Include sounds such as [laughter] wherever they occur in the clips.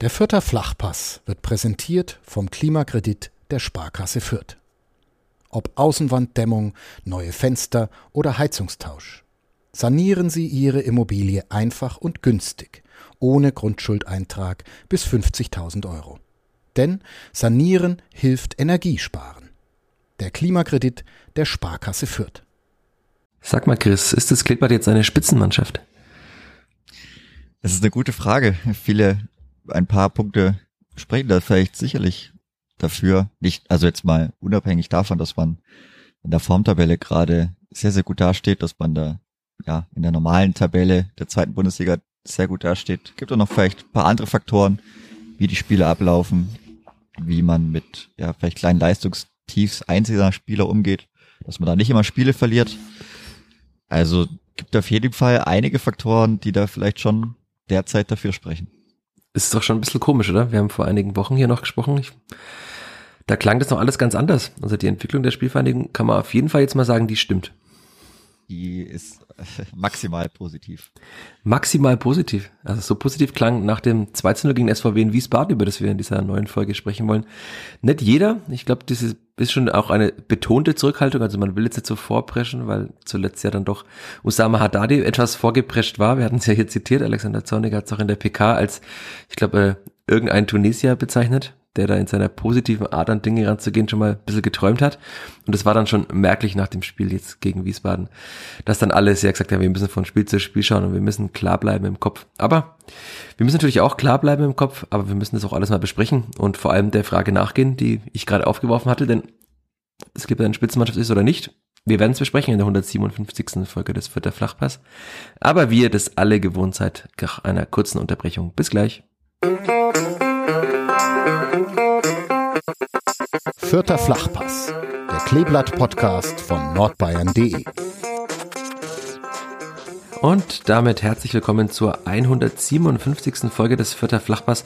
Der Fürther Flachpass wird präsentiert vom Klimakredit der Sparkasse Fürth. Ob Außenwanddämmung, neue Fenster oder Heizungstausch. Sanieren Sie Ihre Immobilie einfach und günstig, ohne Grundschuldeintrag bis 50.000 Euro. Denn Sanieren hilft Energiesparen. Der Klimakredit der Sparkasse Fürth. Sag mal, Chris, ist das Kleeblatt jetzt eine Spitzenmannschaft? Das ist eine gute Frage. Viele ein paar Punkte sprechen da vielleicht sicherlich dafür. Nicht, also jetzt mal unabhängig davon, dass man in der Formtabelle gerade sehr, sehr gut dasteht, dass man da ja in der normalen Tabelle der zweiten Bundesliga sehr gut dasteht. Gibt auch noch vielleicht ein paar andere Faktoren, wie die Spiele ablaufen, wie man mit ja vielleicht kleinen Leistungstiefs einzelner Spieler umgeht, dass man da nicht immer Spiele verliert. Also gibt auf jeden Fall einige Faktoren, die da vielleicht schon derzeit dafür sprechen ist doch schon ein bisschen komisch, oder? Wir haben vor einigen Wochen hier noch gesprochen. Ich, da klang das noch alles ganz anders. Also die Entwicklung der Spielvereinigung kann man auf jeden Fall jetzt mal sagen, die stimmt. Die ist [laughs] maximal positiv. Maximal positiv. Also so positiv klang nach dem 2 0 gegen SVW in Wiesbaden, über das wir in dieser neuen Folge sprechen wollen. Nicht jeder. Ich glaube, das ist schon auch eine betonte Zurückhaltung. Also man will jetzt nicht so vorpreschen, weil zuletzt ja dann doch Usama Haddadi etwas vorgeprescht war. Wir hatten es ja hier zitiert. Alexander Zornig hat es auch in der PK als, ich glaube, äh, irgendein Tunesier bezeichnet der da in seiner positiven Art an Dinge ranzugehen schon mal ein bisschen geträumt hat. Und es war dann schon merklich nach dem Spiel jetzt gegen Wiesbaden, dass dann alle sehr gesagt haben, wir müssen von Spiel zu Spiel schauen und wir müssen klar bleiben im Kopf. Aber wir müssen natürlich auch klar bleiben im Kopf, aber wir müssen das auch alles mal besprechen und vor allem der Frage nachgehen, die ich gerade aufgeworfen hatte, denn es gibt eine Spitzenmannschaft ist oder nicht. Wir werden es besprechen in der 157. Folge des Vierter Flachpass. Aber wie ihr das alle gewohnt seid, nach einer kurzen Unterbrechung. Bis gleich. Vierter Flachpass, der Kleeblatt-Podcast von nordbayern.de. Und damit herzlich willkommen zur 157. Folge des Vierter Flachpass.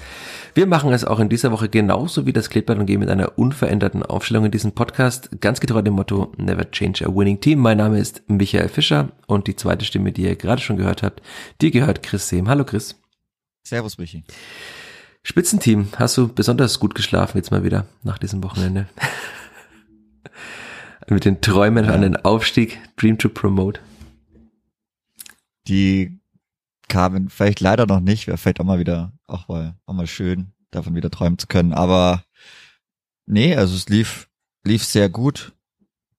Wir machen es auch in dieser Woche genauso wie das Kleeblatt und gehen mit einer unveränderten Aufstellung in diesem Podcast. Ganz getreu dem Motto Never Change a Winning Team. Mein Name ist Michael Fischer und die zweite Stimme, die ihr gerade schon gehört habt, die gehört Chris Sehm. Hallo Chris. Servus Michi. Spitzenteam, hast du besonders gut geschlafen jetzt mal wieder nach diesem Wochenende? [laughs] Mit den Träumen ja. an den Aufstieg, Dream to Promote. Die kamen vielleicht leider noch nicht, wäre vielleicht auch mal wieder, auch mal, auch mal schön, davon wieder träumen zu können. Aber nee, also es lief, lief sehr gut.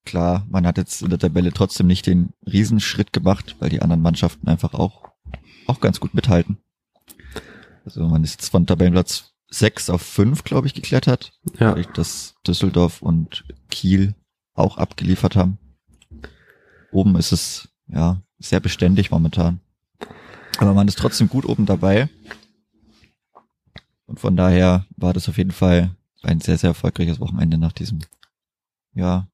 Klar, man hat jetzt in der Tabelle trotzdem nicht den Riesenschritt gemacht, weil die anderen Mannschaften einfach auch, auch ganz gut mithalten. Also man ist jetzt von Tabellenplatz 6 auf 5, glaube ich, geklettert. Ja. Dass Düsseldorf und Kiel auch abgeliefert haben. Oben ist es, ja, sehr beständig momentan. Aber man ist trotzdem gut oben dabei. Und von daher war das auf jeden Fall ein sehr, sehr erfolgreiches Wochenende nach diesem, ja,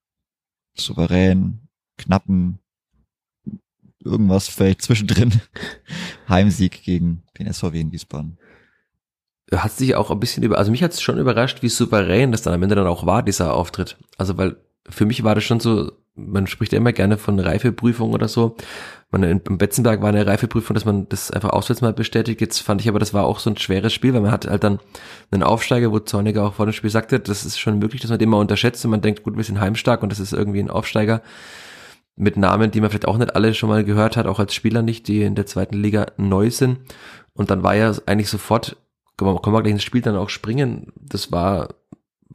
souverän, knappen, irgendwas vielleicht zwischendrin [laughs] Heimsieg gegen den SVW in Wiesbaden hat sich auch ein bisschen über, also mich hat es schon überrascht, wie souverän das dann am Ende dann auch war, dieser Auftritt. Also weil für mich war das schon so, man spricht ja immer gerne von Reifeprüfung oder so. Man, in, im Betzenberg war eine Reifeprüfung, dass man das einfach auswärts mal bestätigt. Jetzt fand ich aber, das war auch so ein schweres Spiel, weil man hat halt dann einen Aufsteiger, wo Zorniger auch vor dem Spiel sagte, das ist schon möglich, dass man den mal unterschätzt und man denkt, gut, wir sind heimstark und das ist irgendwie ein Aufsteiger mit Namen, die man vielleicht auch nicht alle schon mal gehört hat, auch als Spieler nicht, die in der zweiten Liga neu sind. Und dann war ja eigentlich sofort können wir, können wir gleich ins Spiel dann auch springen. Das war,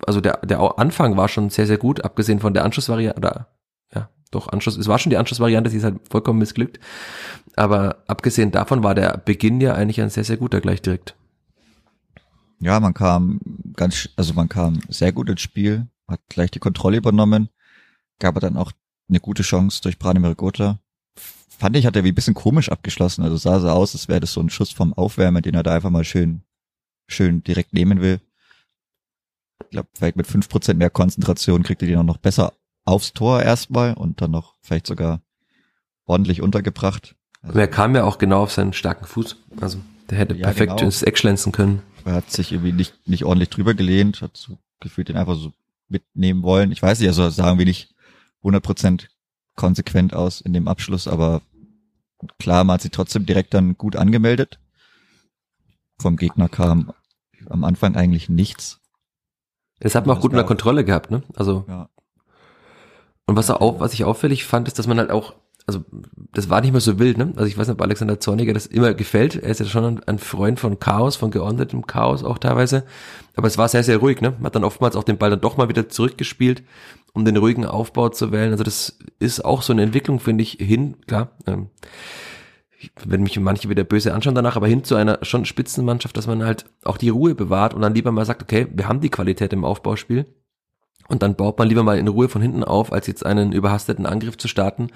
also der, der Anfang war schon sehr, sehr gut, abgesehen von der Anschlussvariante, oder ja, doch, Anschluss, es war schon die Anschlussvariante, die ist halt vollkommen missglückt. Aber abgesehen davon war der Beginn ja eigentlich ein sehr, sehr guter gleich direkt. Ja, man kam ganz, also man kam sehr gut ins Spiel, hat gleich die Kontrolle übernommen, gab er dann auch eine gute Chance durch Branimir Gotha. Fand ich, hat er wie ein bisschen komisch abgeschlossen. Also sah so aus, als wäre das so ein Schuss vom Aufwärmen, den er da einfach mal schön schön direkt nehmen will. Ich glaube, vielleicht mit fünf Prozent mehr Konzentration kriegt er die noch besser aufs Tor erstmal und dann noch vielleicht sogar ordentlich untergebracht. Also, er kam ja auch genau auf seinen starken Fuß. Also der hätte ja, perfekt genau. ins Eck schlänzen können. Er hat sich irgendwie nicht, nicht ordentlich drüber gelehnt, hat so gefühlt den einfach so mitnehmen wollen. Ich weiß nicht, also sagen wir nicht 100% konsequent aus in dem Abschluss, aber klar, man hat sich trotzdem direkt dann gut angemeldet vom Gegner kam, am Anfang eigentlich nichts. Das hat man auch gut unter Kontrolle gehabt, ne? Also. Ja. Und was auch, was ich auffällig fand, ist, dass man halt auch, also das war nicht mehr so wild, ne? Also ich weiß nicht, ob Alexander Zorniger das immer gefällt. Er ist ja schon ein, Freund von Chaos, von geordnetem Chaos auch teilweise. Aber es war sehr, sehr ruhig, ne? Man hat dann oftmals auch den Ball dann doch mal wieder zurückgespielt, um den ruhigen Aufbau zu wählen. Also das ist auch so eine Entwicklung, finde ich, hin, klar. Ähm, wenn mich manche wieder böse anschauen danach, aber hin zu einer schon Spitzenmannschaft, dass man halt auch die Ruhe bewahrt und dann lieber mal sagt, okay, wir haben die Qualität im Aufbauspiel und dann baut man lieber mal in Ruhe von hinten auf, als jetzt einen überhasteten Angriff zu starten,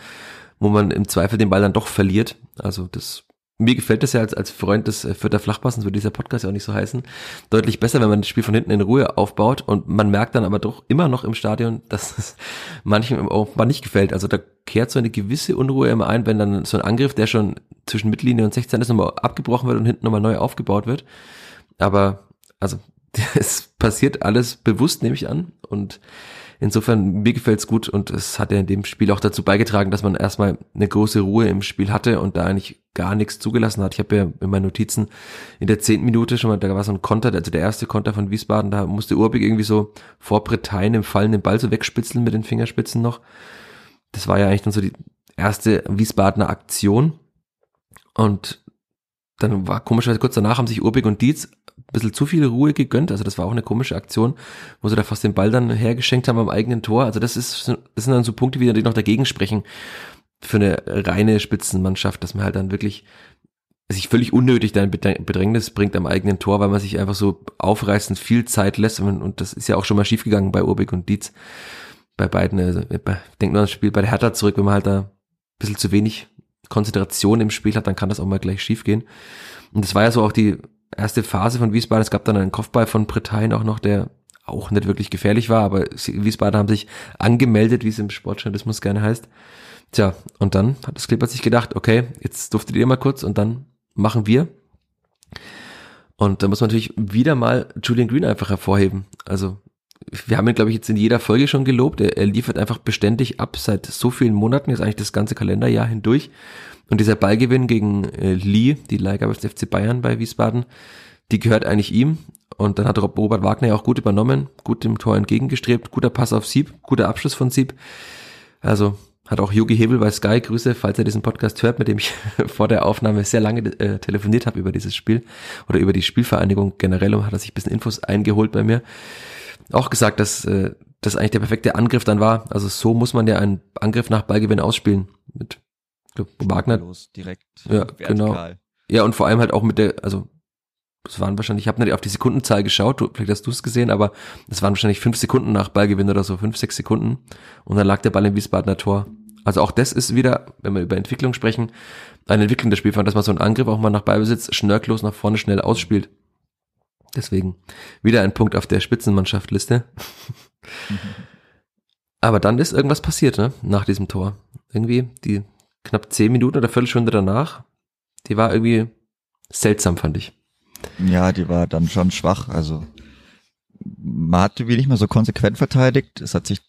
wo man im Zweifel den Ball dann doch verliert. Also das mir gefällt das ja als, als Freund des äh, Vierter Flachpassens, würde dieser Podcast ja auch nicht so heißen, deutlich besser, wenn man das Spiel von hinten in Ruhe aufbaut und man merkt dann aber doch immer noch im Stadion, [laughs] dass es manchem auch mal nicht gefällt. Also da kehrt so eine gewisse Unruhe immer ein, wenn dann so ein Angriff, der schon zwischen Mittellinie und 16 ist, nochmal abgebrochen wird und hinten nochmal neu aufgebaut wird. Aber, also, [laughs] es passiert alles bewusst, nehme ich an und Insofern, mir gefällt's gut und es hat ja in dem Spiel auch dazu beigetragen, dass man erstmal eine große Ruhe im Spiel hatte und da eigentlich gar nichts zugelassen hat. Ich habe ja in meinen Notizen in der zehnten Minute schon mal, da war so ein Konter, also der erste Konter von Wiesbaden, da musste Urbig irgendwie so vor Bretagnen im fallenden Ball so wegspitzeln mit den Fingerspitzen noch. Das war ja eigentlich dann so die erste Wiesbadener Aktion und dann war komischerweise kurz danach haben sich Urbig und Dietz bisschen zu viel Ruhe gegönnt. Also das war auch eine komische Aktion, wo sie da fast den Ball dann hergeschenkt haben am eigenen Tor. Also das ist, das sind dann so Punkte, die noch dagegen sprechen für eine reine Spitzenmannschaft, dass man halt dann wirklich sich völlig unnötig da in Bedrängnis bringt am eigenen Tor, weil man sich einfach so aufreißend viel Zeit lässt. Und das ist ja auch schon mal schiefgegangen bei Urbik und Dietz. Bei beiden, also, denkt nur an das Spiel bei der Hertha zurück, wenn man halt da ein bisschen zu wenig Konzentration im Spiel hat, dann kann das auch mal gleich schiefgehen. Und das war ja so auch die erste Phase von Wiesbaden. Es gab dann einen Kopfball von Bretagnen auch noch, der auch nicht wirklich gefährlich war, aber Wiesbaden haben sich angemeldet, wie es im Sportjournalismus gerne heißt. Tja, und dann hat das Clipper sich gedacht, okay, jetzt durftet ihr mal kurz und dann machen wir. Und da muss man natürlich wieder mal Julian Green einfach hervorheben. Also wir haben ihn, glaube ich, jetzt in jeder Folge schon gelobt. Er, er liefert einfach beständig ab seit so vielen Monaten, jetzt eigentlich das ganze Kalenderjahr hindurch. Und dieser Ballgewinn gegen äh, Lee, die Leihgabe des FC Bayern bei Wiesbaden, die gehört eigentlich ihm. Und dann hat Robert Wagner ja auch gut übernommen, gut dem Tor entgegengestrebt, guter Pass auf Sieb, guter Abschluss von Sieb. Also hat auch Yogi Hebel bei Sky Grüße, falls er diesen Podcast hört, mit dem ich [laughs] vor der Aufnahme sehr lange äh, telefoniert habe über dieses Spiel oder über die Spielvereinigung generell und hat er sich ein bisschen Infos eingeholt bei mir. Auch gesagt, dass äh, das eigentlich der perfekte Angriff dann war. Also so muss man ja einen Angriff nach Ballgewinn ausspielen. Mit Wagner. Los, direkt. Ja, genau. Ja, und vor allem halt auch mit der, also es waren wahrscheinlich, ich habe nicht auf die Sekundenzahl geschaut, du, vielleicht hast du es gesehen, aber es waren wahrscheinlich fünf Sekunden nach Ballgewinn oder so, fünf, sechs Sekunden. Und dann lag der Ball im Wiesbadener Tor. Also auch das ist wieder, wenn wir über Entwicklung sprechen, eine Entwicklung des Spielfahrt, dass man so einen Angriff auch mal nach Ballbesitz schnörklos nach vorne schnell ausspielt. Deswegen wieder ein Punkt auf der Spitzenmannschaft-Liste. [laughs] Aber dann ist irgendwas passiert, ne? Nach diesem Tor. Irgendwie die knapp zehn Minuten oder Viertelstunde danach, die war irgendwie seltsam, fand ich. Ja, die war dann schon schwach. Also man hat wie nicht mehr so konsequent verteidigt. Es hat sich,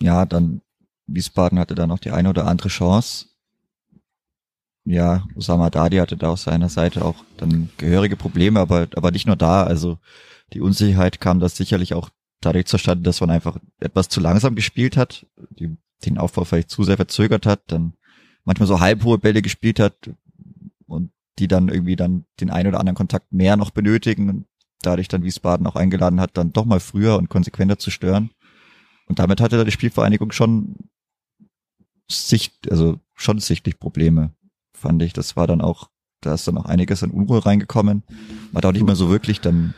ja, dann Wiesbaden hatte da noch die eine oder andere Chance. Ja, Osama Dadi hatte da auf seiner Seite auch dann gehörige Probleme, aber, aber nicht nur da. Also die Unsicherheit kam da sicherlich auch dadurch zustande, dass man einfach etwas zu langsam gespielt hat, die, den Aufbau vielleicht zu sehr verzögert hat, dann manchmal so halbhohe Bälle gespielt hat und die dann irgendwie dann den einen oder anderen Kontakt mehr noch benötigen und dadurch dann Wiesbaden auch eingeladen hat, dann doch mal früher und konsequenter zu stören. Und damit hatte da die Spielvereinigung schon sicht, also schon sichtlich Probleme, fand ich. Das war dann auch, da ist dann auch einiges an Unruhe reingekommen. Man hat auch nicht mehr so wirklich dann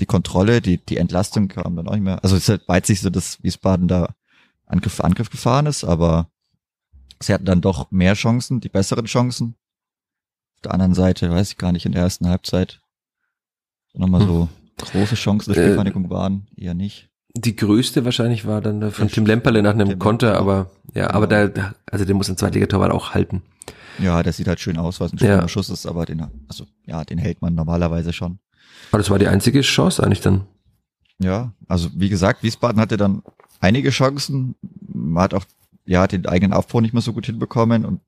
die Kontrolle, die, die Entlastung kam dann auch nicht mehr. Also es ist halt sich so, dass Wiesbaden da Angriff, Angriff gefahren ist, aber sie hatten dann doch mehr Chancen, die besseren Chancen. Auf der anderen Seite, weiß ich gar nicht, in der ersten Halbzeit nochmal hm. so große Chancen der äh, Spielvereinigung waren, eher nicht. Die größte wahrscheinlich war dann von Tim Lemperle nach einem Konter, aber ja, aber genau. da, also der muss ein Zweitligatorwart auch halten. Ja, der sieht halt schön aus, was ein schöner ja. Schuss ist, aber den, also ja, den hält man normalerweise schon. Aber das war die einzige Chance eigentlich dann. Ja, also wie gesagt, Wiesbaden hatte dann einige Chancen. Man hat auch ja, den eigenen Aufbau nicht mehr so gut hinbekommen und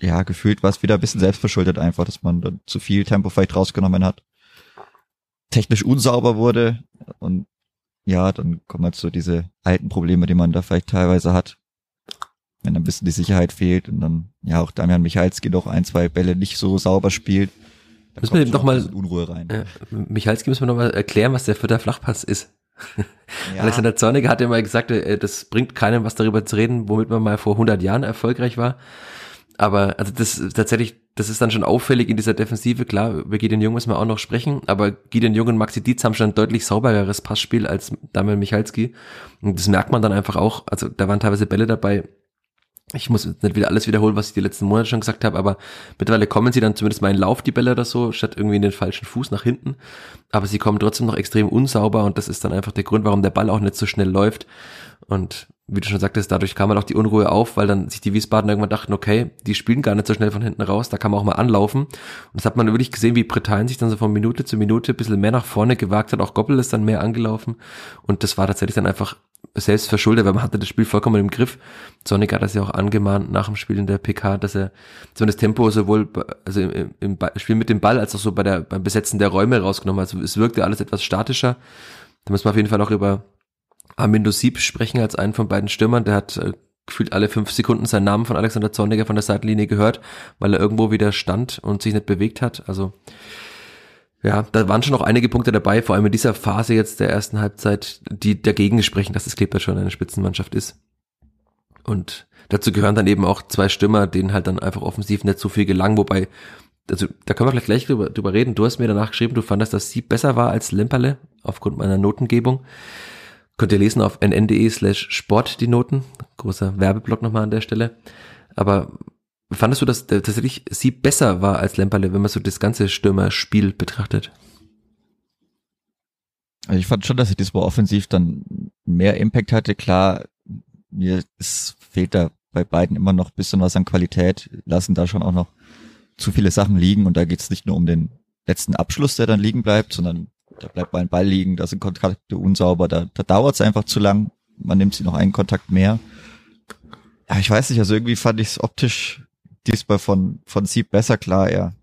ja, gefühlt war es wieder ein bisschen selbstverschuldet einfach, dass man dann zu viel Tempo vielleicht rausgenommen hat. technisch unsauber wurde und ja, dann kommen halt so diese alten Probleme, die man da vielleicht teilweise hat. Wenn ein bisschen die Sicherheit fehlt und dann, ja, auch Damian Michalski doch ein, zwei Bälle nicht so sauber spielt. Da müssen wir dem noch mal, Unruhe rein. Ja, Michalski müssen wir noch mal erklären, was der der Flachpass ist. [laughs] Ja. Alexander Zorniger hat ja mal gesagt, äh, das bringt keinem was darüber zu reden, womit man mal vor 100 Jahren erfolgreich war. Aber also das tatsächlich, das ist dann schon auffällig in dieser Defensive. Klar, über Gideon Jung müssen wir auch noch sprechen, aber Gideon Jung und Maxi Dietz haben schon ein deutlich saubereres Passspiel als Damian Michalski. Und das merkt man dann einfach auch. Also da waren teilweise Bälle dabei. Ich muss nicht wieder alles wiederholen, was ich die letzten Monate schon gesagt habe, aber mittlerweile kommen sie dann zumindest mal in Lauf, die Bälle oder so, statt irgendwie in den falschen Fuß nach hinten. Aber sie kommen trotzdem noch extrem unsauber und das ist dann einfach der Grund, warum der Ball auch nicht so schnell läuft. Und wie du schon sagtest, dadurch kam halt auch die Unruhe auf, weil dann sich die Wiesbaden irgendwann dachten, okay, die spielen gar nicht so schnell von hinten raus, da kann man auch mal anlaufen. Und das hat man wirklich gesehen, wie Bretagnen sich dann so von Minute zu Minute ein bisschen mehr nach vorne gewagt hat, auch Goppel ist dann mehr angelaufen. Und das war tatsächlich dann einfach selbst verschuldet, weil man hatte das Spiel vollkommen im Griff. Sonnig hat das ja auch angemahnt nach dem Spiel in der PK, dass er so das Tempo sowohl also im, im Spiel mit dem Ball als auch so bei der, beim Besetzen der Räume rausgenommen hat. Also es wirkte alles etwas statischer. Da muss man auf jeden Fall auch über Armindo Sieb sprechen als einen von beiden Stürmern. Der hat äh, gefühlt alle fünf Sekunden seinen Namen von Alexander Zorniger von der Seitenlinie gehört, weil er irgendwo wieder stand und sich nicht bewegt hat. Also ja, da waren schon noch einige Punkte dabei, vor allem in dieser Phase jetzt der ersten Halbzeit, die dagegen sprechen, dass das Clipper schon eine Spitzenmannschaft ist. Und dazu gehören dann eben auch zwei Stürmer, denen halt dann einfach offensiv nicht so viel gelang, wobei, also da können wir gleich, gleich drüber, drüber reden. Du hast mir danach geschrieben, du fandest, dass sie besser war als Lemperle aufgrund meiner Notengebung. Könnt ihr lesen auf nn.de slash sport die Noten. Großer Werbeblock nochmal an der Stelle. Aber fandest du, dass tatsächlich sie besser war als Lemperle, wenn man so das ganze Stürmerspiel betrachtet? Also ich fand schon, dass sie diesmal offensiv dann mehr Impact hatte. Klar, mir ist, fehlt da bei beiden immer noch bisschen was an Qualität, lassen da schon auch noch zu viele Sachen liegen und da geht es nicht nur um den letzten Abschluss, der dann liegen bleibt, sondern da bleibt mal ein Ball liegen, da sind Kontakte unsauber, da, da dauert es einfach zu lang, man nimmt sie noch einen Kontakt mehr. Ja, ich weiß nicht, also irgendwie fand ich es optisch diesmal von, von Sieb besser klar, er,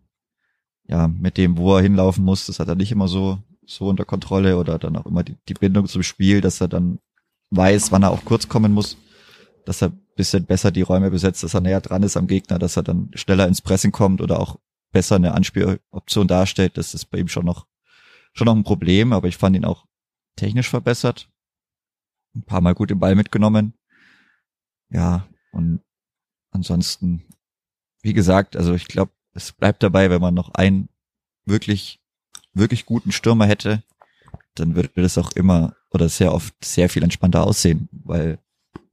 ja, mit dem, wo er hinlaufen muss, das hat er nicht immer so, so unter Kontrolle oder dann auch immer die, die Bindung zum Spiel, dass er dann weiß, wann er auch kurz kommen muss, dass er bisschen besser die Räume besetzt, dass er näher dran ist am Gegner, dass er dann schneller ins Pressing kommt oder auch besser eine Anspieloption darstellt, das ist bei ihm schon noch schon noch ein Problem, aber ich fand ihn auch technisch verbessert. Ein paar Mal gut den Ball mitgenommen. Ja, und ansonsten, wie gesagt, also ich glaube, es bleibt dabei, wenn man noch einen wirklich, wirklich guten Stürmer hätte, dann würde das auch immer oder sehr oft sehr viel entspannter aussehen, weil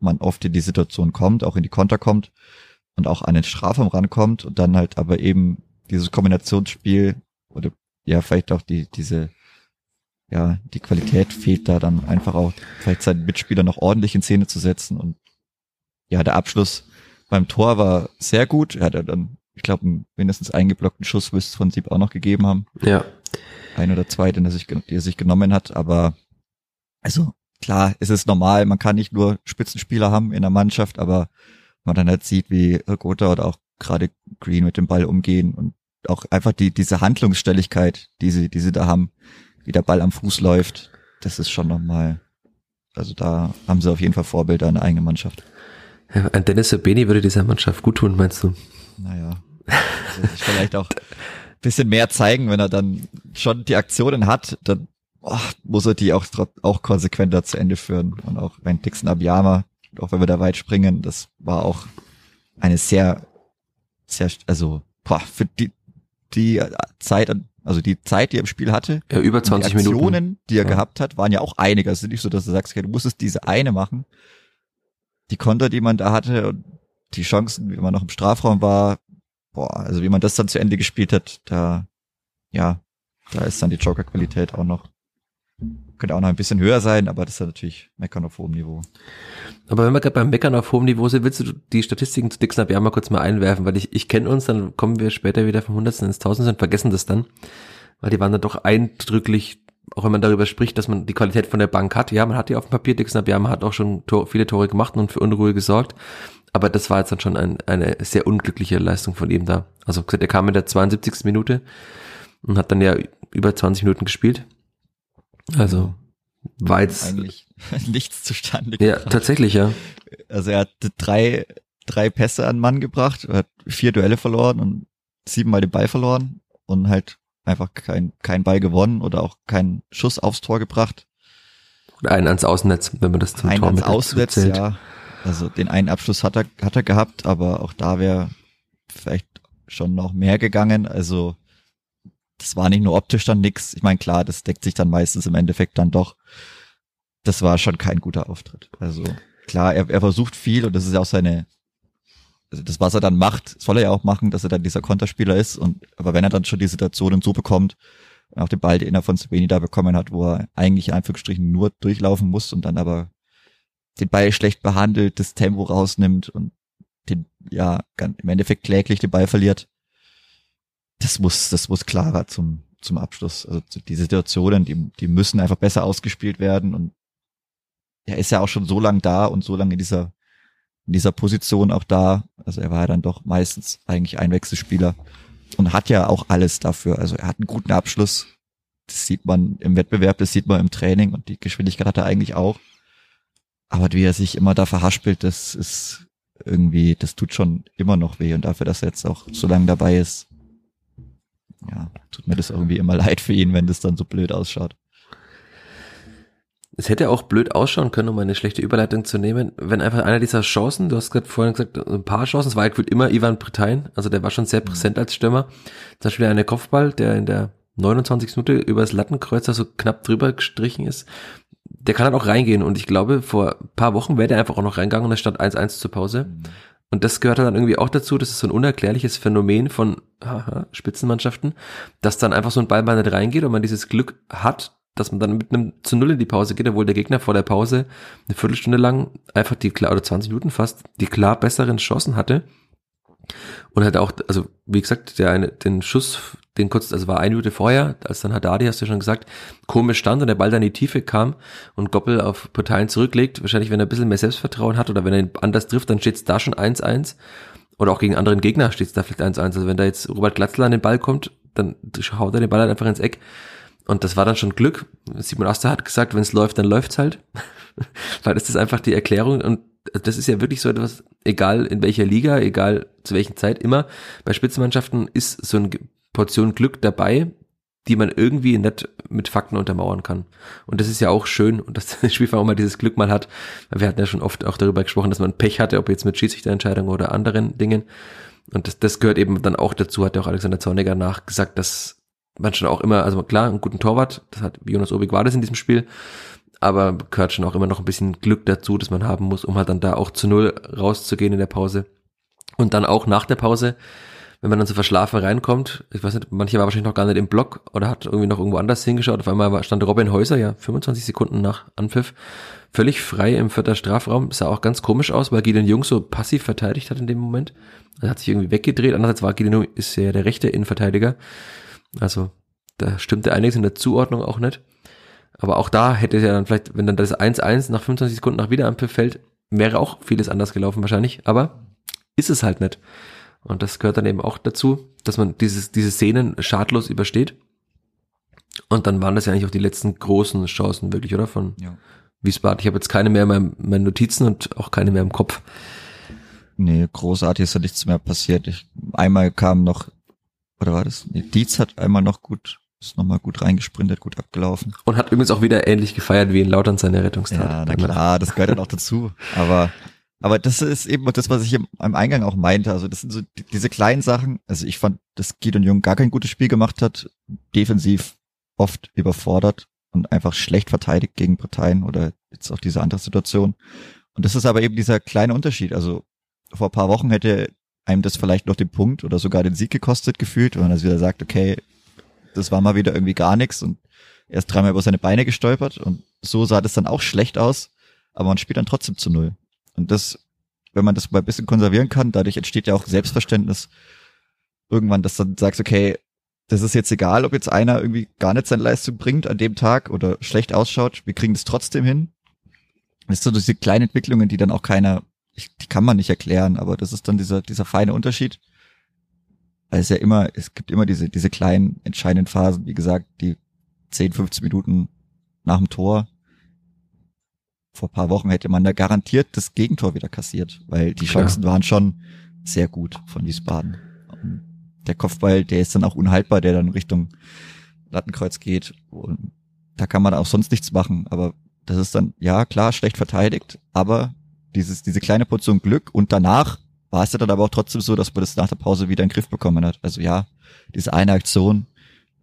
man oft in die Situation kommt, auch in die Konter kommt und auch an den Strafraum rankommt und dann halt aber eben dieses Kombinationsspiel oder ja, vielleicht auch die, diese, ja, die Qualität fehlt da dann einfach auch, vielleicht seinen Mitspieler noch ordentlich in Szene zu setzen und ja, der Abschluss beim Tor war sehr gut. Er hat ja dann, ich glaube, mindestens einen geblockten Schuss müsste es von Sieb auch noch gegeben haben. Ja. Ein oder zwei, den er sich, die er sich genommen hat, aber also klar, es ist normal, man kann nicht nur Spitzenspieler haben in der Mannschaft, aber man dann halt sieht, wie Gotha oder auch gerade Green mit dem Ball umgehen und auch einfach die, diese Handlungsstelligkeit, die sie, die sie da haben, wie der Ball am Fuß läuft, das ist schon nochmal, also da haben sie auf jeden Fall Vorbilder in der eigenen Mannschaft. Ein Dennis Sabeni würde dieser Mannschaft gut tun, meinst du? Naja, also vielleicht auch ein bisschen mehr zeigen, wenn er dann schon die Aktionen hat, dann oh, muss er die auch, auch konsequenter zu Ende führen. Und auch beim Dixon Abiyama, auch wenn wir da weit springen, das war auch eine sehr, sehr, also boah, für die, die Zeit, also die Zeit, die er im Spiel hatte, ja, über 20 die Aktionen, Minuten. die er ja. gehabt hat, waren ja auch einige. Es ist nicht so, dass du sagst, okay, du musstest diese eine machen. Die Konter, die man da hatte und die Chancen, wie man noch im Strafraum war, boah, also wie man das dann zu Ende gespielt hat, da, ja, da ist dann die Joker-Qualität auch noch könnte auch noch ein bisschen höher sein, aber das ist natürlich Meckern auf hohem Niveau. Aber wenn wir gerade beim Meckern auf hohem Niveau sind, willst du die Statistiken zu Dixon ja mal kurz mal einwerfen, weil ich, ich kenne uns, dann kommen wir später wieder vom Hundertsten ins Tausendste und vergessen das dann, weil die waren dann doch eindrücklich, auch wenn man darüber spricht, dass man die Qualität von der Bank hat. Ja, man hat die auf dem Papier, Dixon Abiyama hat auch schon Tor, viele Tore gemacht und für Unruhe gesorgt, aber das war jetzt dann schon ein, eine sehr unglückliche Leistung von ihm da. Also gesagt, er kam in der 72. Minute und hat dann ja über 20 Minuten gespielt Also war jetzt eigentlich [laughs] nichts zustande ja gebracht. tatsächlich ja. Also er hat drei, drei Pässe an Mann gebracht, hat vier Duelle verloren und siebenmal den Ball verloren und halt einfach kein, kein Ball gewonnen oder auch keinen Schuss aufs Tor gebracht. Oder einen ans Außennetz, wenn man das zum Einen Tor ans Ausnetz, zählt. ja. Also den einen Abschluss hat er, hat er gehabt, aber auch da wäre vielleicht schon noch mehr gegangen. Also das war nicht nur optisch dann nix. Ich meine, klar, das deckt sich dann meistens im Endeffekt dann doch. Das war schon kein guter Auftritt. Also klar, er, er versucht viel und das ist ja auch seine, das, was er dann macht, soll er ja auch machen, dass er dann dieser Konterspieler ist. Und aber wenn er dann schon die Situationen so bekommt, auch den Ball, den er von Sveni da bekommen hat, wo er eigentlich in Anführungsstrichen nur durchlaufen muss und dann aber den Ball schlecht behandelt, das Tempo rausnimmt und den, ja, im Endeffekt kläglich den Ball verliert. Das muss, das muss klarer zum, zum Abschluss. Also die Situationen, die, die müssen einfach besser ausgespielt werden und er ist ja auch schon so lang da und so lange in dieser, in dieser Position auch da. Also er war ja dann doch meistens eigentlich Einwechselspieler und hat ja auch alles dafür. Also er hat einen guten Abschluss. Das sieht man im Wettbewerb, das sieht man im Training und die Geschwindigkeit hat er eigentlich auch. Aber wie er sich immer da verhaspelt, das ist irgendwie, das tut schon immer noch weh. Und dafür, dass er jetzt auch so lange dabei ist, ja, tut mir das irgendwie immer [laughs] leid für ihn, wenn das dann so blöd ausschaut. Es hätte auch blöd ausschauen können, um eine schlechte Überleitung zu nehmen, wenn einfach einer dieser Chancen, du hast gerade vorhin gesagt, ein paar Chancen, es war gefühlt immer Ivan Britain, also der war schon sehr präsent als Stürmer. Zum Beispiel eine Kopfball, der in der 29. Minute über das Lattenkreuzer so knapp drüber gestrichen ist. Der kann halt auch reingehen und ich glaube, vor ein paar Wochen wäre der einfach auch noch reingegangen und es stand 1-1 zur Pause. Und das gehört dann irgendwie auch dazu, das ist so ein unerklärliches Phänomen von haha, Spitzenmannschaften, dass dann einfach so ein Ball mal nicht reingeht und man dieses Glück hat, dass man dann mit einem zu Null in die Pause geht, obwohl der Gegner vor der Pause eine Viertelstunde lang einfach die klar, oder 20 Minuten fast, die klar besseren Chancen hatte. Und halt auch, also wie gesagt, der eine, den Schuss, den kurz, also war eine Minute vorher, als dann Haddadi, hast du schon gesagt, komisch stand und der Ball dann in die Tiefe kam und Goppel auf Parteien zurücklegt. Wahrscheinlich, wenn er ein bisschen mehr Selbstvertrauen hat oder wenn er ihn anders trifft, dann steht es da schon 1-1. Oder auch gegen anderen Gegner steht es da vielleicht 1-1. Also wenn da jetzt Robert Glatzler an den Ball kommt, dann haut er den Ball halt einfach ins Eck. Und das war dann schon Glück. Simon Aster hat gesagt, wenn es läuft, dann läuft's halt. [laughs] Weil das ist einfach die Erklärung und das ist ja wirklich so etwas, egal in welcher Liga, egal zu welchen Zeit, immer bei Spitzenmannschaften ist so eine Portion Glück dabei, die man irgendwie nicht mit Fakten untermauern kann. Und das ist ja auch schön und dass [laughs] der Spielfang auch mal dieses Glück mal hat. Wir hatten ja schon oft auch darüber gesprochen, dass man Pech hatte, ob jetzt mit Schiedsrichterentscheidungen oder anderen Dingen. Und das, das gehört eben dann auch dazu, hat ja auch Alexander Zorniger nachgesagt, dass man schon auch immer, also klar, einen guten Torwart, das hat Jonas Obig war das in diesem Spiel, aber gehört schon auch immer noch ein bisschen Glück dazu, dass man haben muss, um halt dann da auch zu null rauszugehen in der Pause. Und dann auch nach der Pause, wenn man dann so verschlafen reinkommt, ich weiß nicht, manche war wahrscheinlich noch gar nicht im Block oder hat irgendwie noch irgendwo anders hingeschaut, auf einmal stand Robin Häuser, ja, 25 Sekunden nach Anpfiff, völlig frei im vierter Strafraum, sah auch ganz komisch aus, weil Gideon Jung so passiv verteidigt hat in dem Moment. Er hat sich irgendwie weggedreht, andererseits war Gideon Jung, ist ja der rechte Innenverteidiger, also da stimmte einiges in der Zuordnung auch nicht. Aber auch da hätte ja dann vielleicht, wenn dann das 1-1 nach 25 Sekunden nach Wiederampel fällt, wäre auch vieles anders gelaufen wahrscheinlich. Aber ist es halt nicht. Und das gehört dann eben auch dazu, dass man dieses, diese Szenen schadlos übersteht. Und dann waren das ja eigentlich auch die letzten großen Chancen wirklich, oder? Von Ja. Wiesbaden. Ich habe jetzt keine mehr in meinen, meinen Notizen und auch keine mehr im Kopf. Nee, großartig ist da nichts mehr passiert. Ich, einmal kam noch, oder war das? Nee, Dietz hat einmal noch gut, ist nochmal gut reingesprintet, gut abgelaufen. Und hat übrigens auch wieder ähnlich gefeiert wie in Lautern seine Rettungstat. Ja, na klar, das gehört dann auch dazu. Aber, aber das ist eben das, was ich im, am Eingang auch meinte. Also das sind so die, diese kleinen Sachen. Also ich fand, dass Gideon Jung gar kein gutes Spiel gemacht hat, defensiv oft überfordert und einfach schlecht verteidigt gegen Parteien oder jetzt auch diese andere Situation. Und das ist aber eben dieser kleine Unterschied. Also vor ein paar Wochen hätte einem das vielleicht noch den Punkt oder sogar den Sieg gekostet gefühlt, wenn man also wieder sagt, okay, das war mal wieder irgendwie gar nichts und er ist dreimal über seine Beine gestolpert und so sah das dann auch schlecht aus, aber man spielt dann trotzdem zu null. Und das, wenn man das mal ein bisschen konservieren kann, dadurch entsteht ja auch Selbstverständnis irgendwann, dass dann sagst, okay, das ist jetzt egal, ob jetzt einer irgendwie gar nicht seine Leistung bringt an dem Tag oder schlecht ausschaut, wir kriegen das trotzdem hin. Das sind so diese kleinen Entwicklungen, die dann auch keiner, ich, die kann man nicht erklären, aber das ist dann dieser, dieser feine Unterschied. Weil es ja immer, es gibt immer diese, diese kleinen entscheidenden Phasen, wie gesagt, die 10, 15 Minuten nach dem Tor. Vor paar Wochen hätte man da garantiert das Gegentor wieder kassiert, weil die Chancen ja. waren schon sehr gut von Wiesbaden. Der Kopfball, der ist dann auch unhaltbar, der dann Richtung Lattenkreuz geht. Und da kann man auch sonst nichts machen. Aber das ist dann, ja, klar, schlecht verteidigt, aber dieses, diese kleine Portion Glück und danach war es ja dann aber auch trotzdem so, dass man das nach der Pause wieder in den Griff bekommen hat. Also ja, diese eine Aktion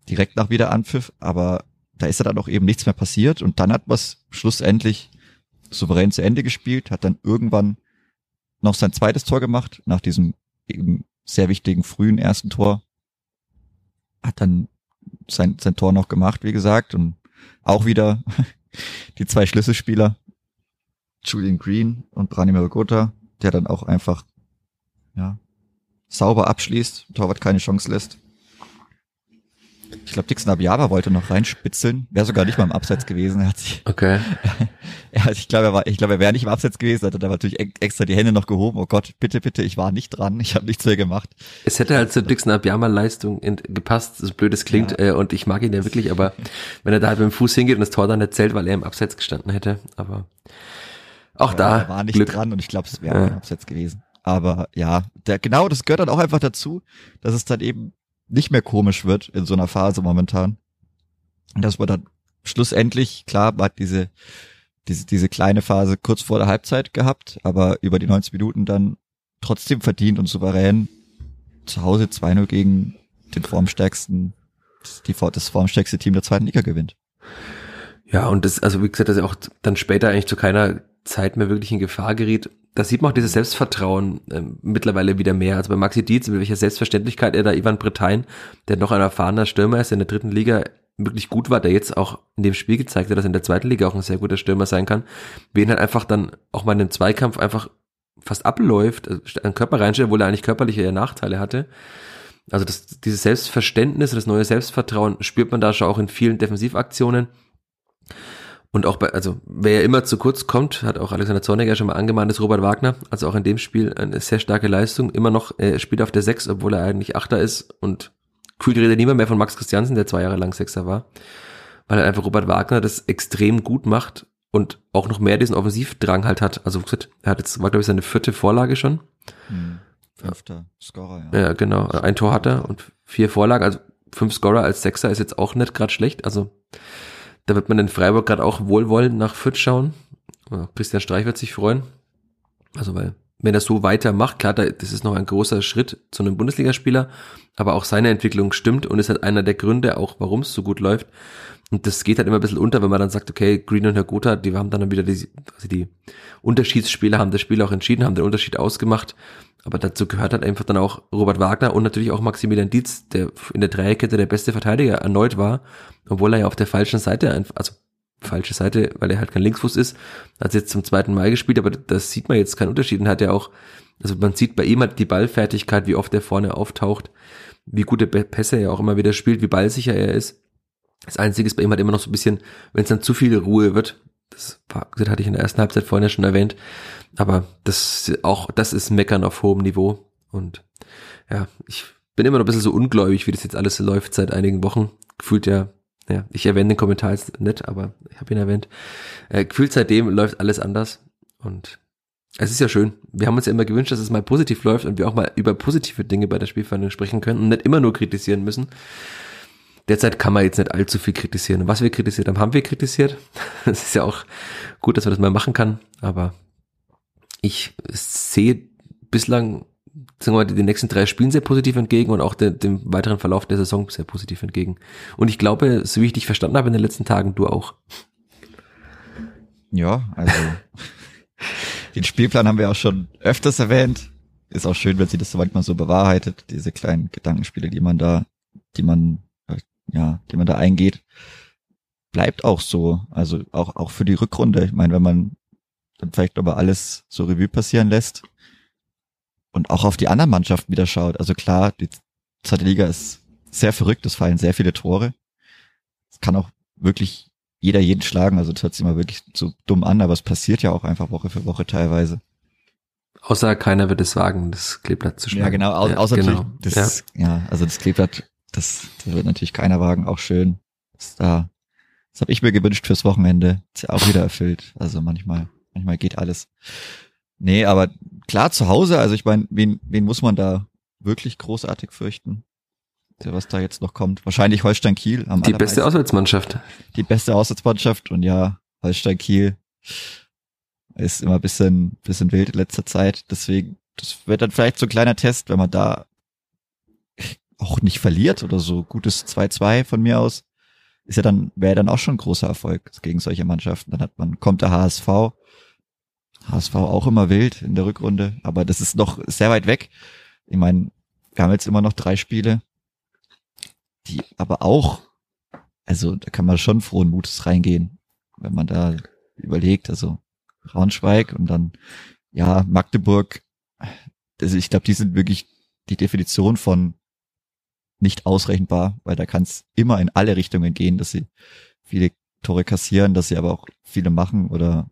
direkt nach Wiederanpfiff, aber da ist ja dann auch eben nichts mehr passiert und dann hat man es schlussendlich souverän zu Ende gespielt, hat dann irgendwann noch sein zweites Tor gemacht, nach diesem eben sehr wichtigen frühen ersten Tor, hat dann sein, sein Tor noch gemacht, wie gesagt, und auch wieder [laughs] die zwei Schlüsselspieler, Julian Green und Branimir Gotha, der dann auch einfach, ja, sauber abschließt, Torwart keine Chance lässt. Ich glaube, Dixon Abiyama wollte noch reinspitzeln. Wäre sogar nicht mal im Abseits gewesen. Er hat sich, okay. [laughs] er, ich glaube, er war, ich glaube, er wäre nicht im Abseits gewesen. Hat er natürlich extra die Hände noch gehoben. Oh Gott, bitte, bitte, ich war nicht dran. Ich habe nichts mehr gemacht. Es hätte halt zur Dixon Abiyama Leistung gepasst, so blöd es klingt. Ja. Äh, und ich mag ihn ja wirklich, aber wenn er da halt mit dem Fuß hingeht und das Tor dann erzählt, weil er im Abseits gestanden hätte. Aber auch da. Er war nicht Glück. dran und ich glaube, es wäre ja. Abseits gewesen. Aber ja, der, genau, das gehört dann auch einfach dazu, dass es dann eben nicht mehr komisch wird in so einer Phase momentan. Dass man dann schlussendlich, klar, man hat diese, diese, diese kleine Phase kurz vor der Halbzeit gehabt, aber über die 90 Minuten dann trotzdem verdient und souverän zu Hause 2-0 gegen den formstärksten, die, das formstärkste Team der zweiten Liga gewinnt. Ja, und das, also wie gesagt, dass er auch dann später eigentlich zu keiner Zeit mehr wirklich in Gefahr geriet da sieht man auch dieses Selbstvertrauen äh, mittlerweile wieder mehr. Also bei Maxi Dietz, mit welcher Selbstverständlichkeit er da Ivan Bretain, der noch ein erfahrener Stürmer ist, der in der dritten Liga wirklich gut war, der jetzt auch in dem Spiel gezeigt hat, dass er in der zweiten Liga auch ein sehr guter Stürmer sein kann, wen halt einfach dann auch mal in einem Zweikampf einfach fast abläuft, also einen Körper reinstellt, obwohl er eigentlich körperliche Nachteile hatte. Also das, dieses Selbstverständnis, das neue Selbstvertrauen spürt man da schon auch in vielen Defensivaktionen. Und auch bei, also wer ja immer zu kurz kommt, hat auch Alexander Zorniger schon mal angemahnt, ist Robert Wagner. Also auch in dem Spiel eine sehr starke Leistung. Immer noch, er spielt auf der Sechs, obwohl er eigentlich Achter ist. Und kühlt redet niemand mehr von Max Christiansen, der zwei Jahre lang Sechser war. Weil halt einfach Robert Wagner das extrem gut macht und auch noch mehr diesen Offensivdrang halt hat. Also er hat jetzt, war glaube ich seine vierte Vorlage schon. Hm. Fünfter Scorer, ja. Ja, genau. Ein Tor hat er und vier Vorlagen. Also fünf Scorer als Sechser ist jetzt auch nicht gerade schlecht. Also da wird man in Freiburg gerade auch wohlwollend nach Fürth schauen. Christian Streich wird sich freuen. Also weil, wenn er so weitermacht, klar, das ist noch ein großer Schritt zu einem Bundesligaspieler, aber auch seine Entwicklung stimmt und ist halt einer der Gründe auch, warum es so gut läuft. Und das geht halt immer ein bisschen unter, wenn man dann sagt, okay, Green und Herr Gotha, die haben dann wieder die, also die Unterschiedsspieler haben das Spiel auch entschieden, haben den Unterschied ausgemacht. Aber dazu gehört halt einfach dann auch Robert Wagner und natürlich auch Maximilian Dietz, der in der Dreierkette der beste Verteidiger erneut war, obwohl er ja auf der falschen Seite, also falsche Seite, weil er halt kein Linksfuß ist, hat jetzt zum zweiten Mal gespielt, aber das sieht man jetzt keinen Unterschied und hat ja auch, also man sieht bei ihm halt die Ballfertigkeit, wie oft er vorne auftaucht, wie gute Pässe er auch immer wieder spielt, wie ballsicher er ist. Das Einzige ist bei ihm halt immer noch so ein bisschen, wenn es dann zu viel Ruhe wird, das, das hatte ich in der ersten Halbzeit vorhin ja schon erwähnt, aber das auch, das ist Meckern auf hohem Niveau. Und ja, ich bin immer noch ein bisschen so ungläubig, wie das jetzt alles läuft seit einigen Wochen. Gefühlt ja, ja, ich erwähne den Kommentar jetzt nicht, aber ich habe ihn erwähnt. Äh, gefühlt seitdem läuft alles anders. Und es ist ja schön. Wir haben uns ja immer gewünscht, dass es mal positiv läuft und wir auch mal über positive Dinge bei der Spielverhandlung sprechen können und nicht immer nur kritisieren müssen. Derzeit kann man jetzt nicht allzu viel kritisieren. Und was wir kritisiert haben, haben wir kritisiert. [laughs] Es ist ja auch gut, dass man das mal machen kann, aber ich sehe bislang sagen wir mal, die nächsten drei Spielen sehr positiv entgegen und auch de, dem weiteren Verlauf der Saison sehr positiv entgegen. Und ich glaube, so wie ich dich verstanden habe in den letzten Tagen, du auch. Ja, also [laughs] den Spielplan haben wir auch schon öfters erwähnt. Ist auch schön, wenn sie das so manchmal so bewahrheitet, diese kleinen Gedankenspiele, die man da, die man, ja, die man da eingeht. Bleibt auch so. Also auch, auch für die Rückrunde. Ich meine, wenn man dann vielleicht aber alles so Revue passieren lässt und auch auf die anderen Mannschaften wieder schaut. Also klar, die zweite Liga ist sehr verrückt, es fallen sehr viele Tore. Es kann auch wirklich jeder jeden schlagen, also das hört sich immer wirklich so dumm an, aber es passiert ja auch einfach Woche für Woche teilweise. Außer keiner wird es wagen, das Kleeblatt zu schlagen. Ja, genau, au ja, außer genau. das, ja. ja, also das Kleeblatt, das, das wird natürlich keiner wagen, auch schön, dass da Das habe ich mir gewünscht fürs Wochenende. Ist ja auch wieder erfüllt. Also manchmal, manchmal geht alles. Nee, aber klar zu Hause, also ich meine, wen, wen muss man da wirklich großartig fürchten? Was da jetzt noch kommt. Wahrscheinlich Holstein Kiel. Am die beste Auswärtsmannschaft. Die beste Auswärtsmannschaft und ja, Holstein Kiel ist immer ein bisschen, bisschen wild in letzter Zeit. Deswegen, das wird dann vielleicht so ein kleiner Test, wenn man da auch nicht verliert oder so. Gutes 2-2 von mir aus. Ist ja dann, wäre dann auch schon ein großer Erfolg gegen solche Mannschaften. Dann hat man, kommt der HSV. HSV auch immer wild in der Rückrunde, aber das ist noch sehr weit weg. Ich meine, wir haben jetzt immer noch drei Spiele, die aber auch, also da kann man schon frohen Mutes reingehen, wenn man da überlegt, also Braunschweig und dann, ja, Magdeburg, also ich glaube, die sind wirklich die Definition von nicht ausrechenbar, weil da kann es immer in alle Richtungen gehen, dass sie viele Tore kassieren, dass sie aber auch viele machen oder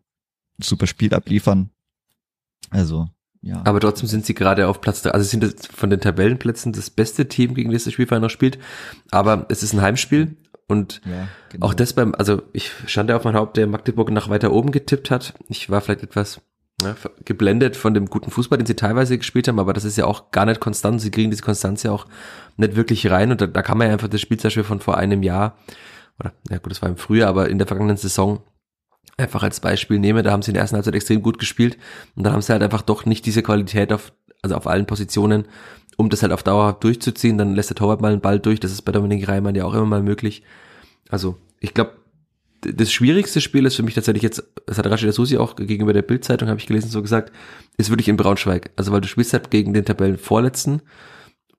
ein super Spiel abliefern. Also, ja. Aber trotzdem sind sie gerade auf Platz, also sind das von den Tabellenplätzen das beste Team, gegen das das Spielverein noch spielt. Aber es ist ein Heimspiel und ja, genau. auch das beim, also ich stand ja auf mein Haupt, der Magdeburg nach weiter oben getippt hat. Ich war vielleicht etwas ja, geblendet von dem guten Fußball, den sie teilweise gespielt haben, aber das ist ja auch gar nicht konstant. Sie kriegen diese Konstanz ja auch nicht wirklich rein und da, da kann man ja einfach das Spiel zum Beispiel von vor einem Jahr oder, ja gut, das war im Frühjahr, aber in der vergangenen Saison einfach als Beispiel nehmen. Da haben sie in der ersten Halbzeit extrem gut gespielt und dann haben sie halt einfach doch nicht diese Qualität auf, also auf allen Positionen, um das halt auf Dauer durchzuziehen. Dann lässt der Torwart mal einen Ball durch. Das ist bei Dominik Reimann ja auch immer mal möglich. Also, ich glaube, das schwierigste Spiel ist für mich tatsächlich jetzt, das hat Rashida Susi auch gegenüber der Bildzeitung, habe ich gelesen, so gesagt, ist wirklich in Braunschweig. Also weil du spielst halt gegen den Tabellenvorletzten,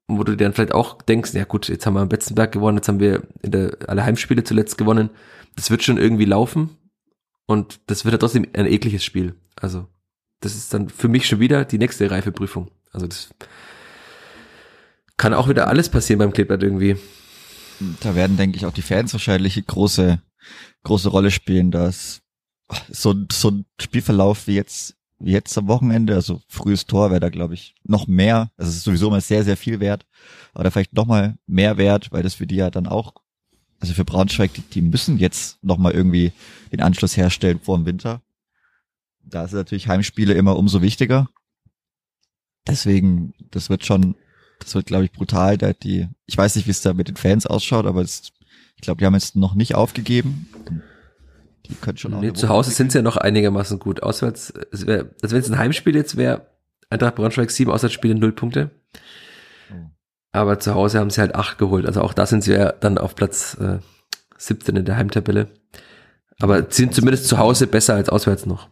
wo du dir dann vielleicht auch denkst, ja gut, jetzt haben wir am Betzenberg gewonnen, jetzt haben wir in der, alle Heimspiele zuletzt gewonnen. Das wird schon irgendwie laufen und das wird ja trotzdem ein ekliges Spiel. Also das ist dann für mich schon wieder die nächste Reifeprüfung. Also das kann auch wieder alles passieren beim Kleeblatt irgendwie. Da werden, denke ich, auch die Fans wahrscheinlich große große Rolle spielen, dass so, so ein Spielverlauf wie jetzt, wie jetzt am Wochenende, also frühes Tor wäre da, glaube ich, noch mehr. Das ist sowieso mal sehr, sehr viel wert. Oder vielleicht noch mal mehr wert, weil das für die ja dann auch, also für Braunschweig, die, die müssen jetzt noch mal irgendwie den Anschluss herstellen vor dem Winter. Da ist natürlich Heimspiele immer umso wichtiger. Deswegen, das wird schon, das wird, glaube ich, brutal. Da die, ich weiß nicht, wie es da mit den Fans ausschaut, aber es ich glaube, die haben jetzt noch nicht aufgegeben. Die können schon auch. Nee, zu Hause sind sie ja noch einigermaßen gut. Auswärts, es wär, also wenn es ein Heimspiel jetzt wäre, Eintracht Braunschweig sieben Auswärtsspiele null Punkte. Oh. Aber zu Hause haben sie halt acht geholt. Also auch da sind sie ja dann auf Platz äh, 17 in der Heimtabelle. Aber sind zumindest zu Hause besser als auswärts noch.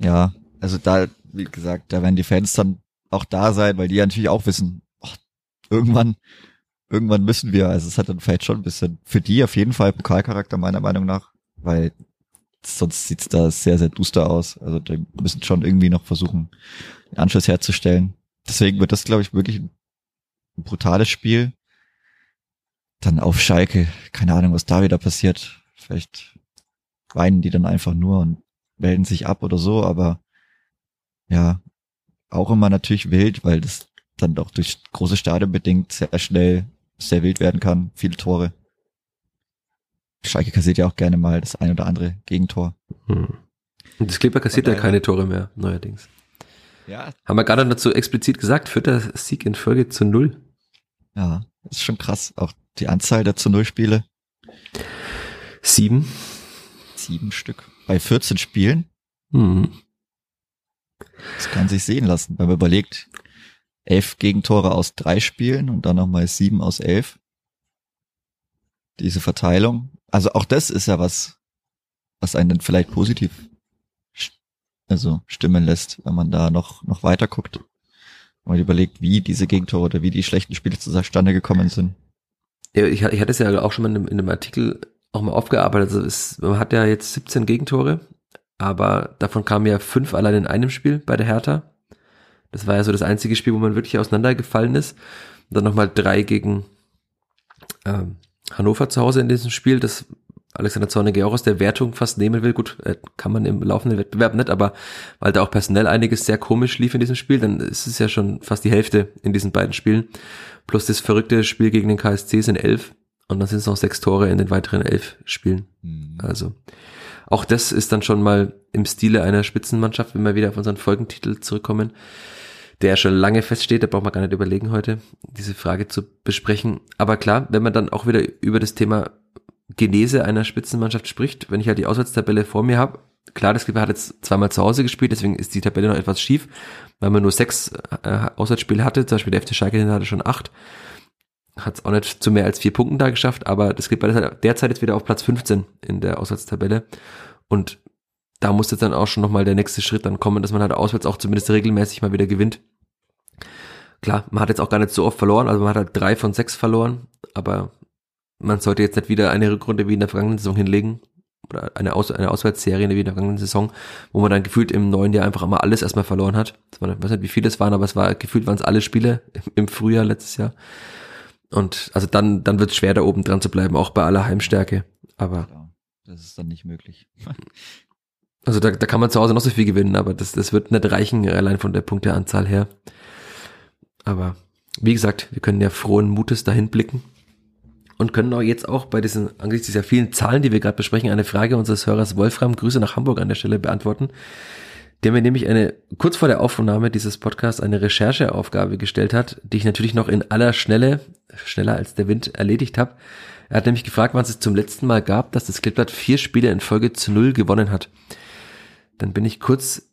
Ja, also da, wie gesagt, da werden die Fans dann auch da sein, weil die ja natürlich auch wissen, ach, irgendwann irgendwann müssen wir, also es hat dann vielleicht schon ein bisschen, für die auf jeden Fall Pokalcharakter meiner Meinung nach, weil sonst sieht's da sehr, sehr duster aus. Also die müssen schon irgendwie noch versuchen, den Anschluss herzustellen. Deswegen wird das, glaube ich, wirklich ein, brutales Spiel. Dann auf Schalke, keine Ahnung, was da wieder passiert. Vielleicht weinen die dann einfach nur und melden sich ab oder so, aber ja, auch immer natürlich wild, weil das dann doch durch große Stadion bedingt sehr schnell sehr wild werden kann, viele Tore. Schalke kassiert ja auch gerne mal das ein oder andere Gegentor. Hm. Und das Kleber kassiert ja keine Tore mehr, neuerdings. Ja. Haben wir gerade dazu explizit gesagt, führt der Sieg in Folge zu null. Ja, ist schon krass. Auch die Anzahl der zu null Spiele. Sieben. Sieben Stück. Bei 14 Spielen. Mhm. Das kann sich sehen lassen, wenn man überlegt, elf Gegentore aus drei Spielen und dann nochmal sieben aus elf. Diese Verteilung. Also auch das ist ja was, was einen dann vielleicht positiv also stimmen lässt, wenn man da noch, noch weiter guckt. Man überlegt, wie diese Gegentore oder wie die schlechten Spiele zustande gekommen sind. Ja, ich, ich hatte es ja auch schon mal in, in einem Artikel auch mal aufgearbeitet. Also es, man hat ja jetzt 17 Gegentore, aber davon kamen ja fünf allein in einem Spiel bei der Hertha. Das war ja so das einzige Spiel, wo man wirklich auseinandergefallen ist. Und dann nochmal drei gegen ähm, Hannover zu Hause in diesem Spiel, das Alexander Zornige auch aus der Wertung fast nehmen will. Gut, äh, kann man im laufenden Wettbewerb nicht, aber weil da auch personell einiges sehr komisch lief in diesem Spiel, dann ist es ja schon fast die Hälfte in diesen beiden Spielen. Plus das verrückte Spiel gegen den KSC sind elf. und dann sind es noch sechs Tore in den weiteren elf Spielen. Mhm. Also auch das ist dann schon mal im Stile einer Spitzenmannschaft, wenn wir wieder auf unseren Folgentitel zurückkommen, der schon lange feststeht, da braucht man gar nicht überlegen heute, diese Frage zu besprechen. Aber klar, wenn man dann auch wieder über das Thema Genese einer Spitzenmannschaft spricht, wenn ich halt die Auswärtstabelle vor mir habe, klar, das Clipper hat jetzt zweimal zu Hause gespielt, deswegen ist die Tabelle noch etwas schief, weil man nur sechs äh, Auswärtsspiele hatte, zum Beispiel der FC Schalke hatte schon acht, hat es auch nicht zu mehr als vier Punkten da geschafft, aber das Clipper ist halt derzeit jetzt wieder auf Platz 15 in der Auswärtstabelle und da muss jetzt dann auch schon nochmal der nächste Schritt dann kommen, dass man halt auswärts auch zumindest regelmäßig mal wieder gewinnt. Klar, man hat jetzt auch gar nicht so oft verloren, also man hat halt drei von sechs verloren, aber man sollte jetzt nicht wieder eine Rückrunde wie in der vergangenen Saison hinlegen oder eine, Aus eine Auswärtsserie wie in der vergangenen Saison, wo man dann gefühlt im neuen Jahr einfach immer alles erstmal verloren hat. Ich weiß nicht, wie viele es waren, aber es war gefühlt waren es alle Spiele im Frühjahr letztes Jahr. Und also dann, dann wird es schwer, da oben dran zu bleiben, auch bei aller Heimstärke. Aber das ist dann nicht möglich. [laughs] Also da, da kann man zu Hause noch so viel gewinnen, aber das, das wird nicht reichen, allein von der Punkteanzahl her. Aber wie gesagt, wir können ja frohen Mutes dahin blicken und können auch jetzt auch bei diesen, angesichts dieser vielen Zahlen, die wir gerade besprechen, eine Frage unseres Hörers Wolfram, Grüße nach Hamburg an der Stelle beantworten. Der mir nämlich eine, kurz vor der Aufnahme dieses Podcasts eine Rechercheaufgabe gestellt hat, die ich natürlich noch in aller Schnelle, schneller als der Wind, erledigt habe. Er hat nämlich gefragt, wann es zum letzten Mal gab, dass das Klippblatt vier Spiele in Folge zu null gewonnen hat. Dann bin ich kurz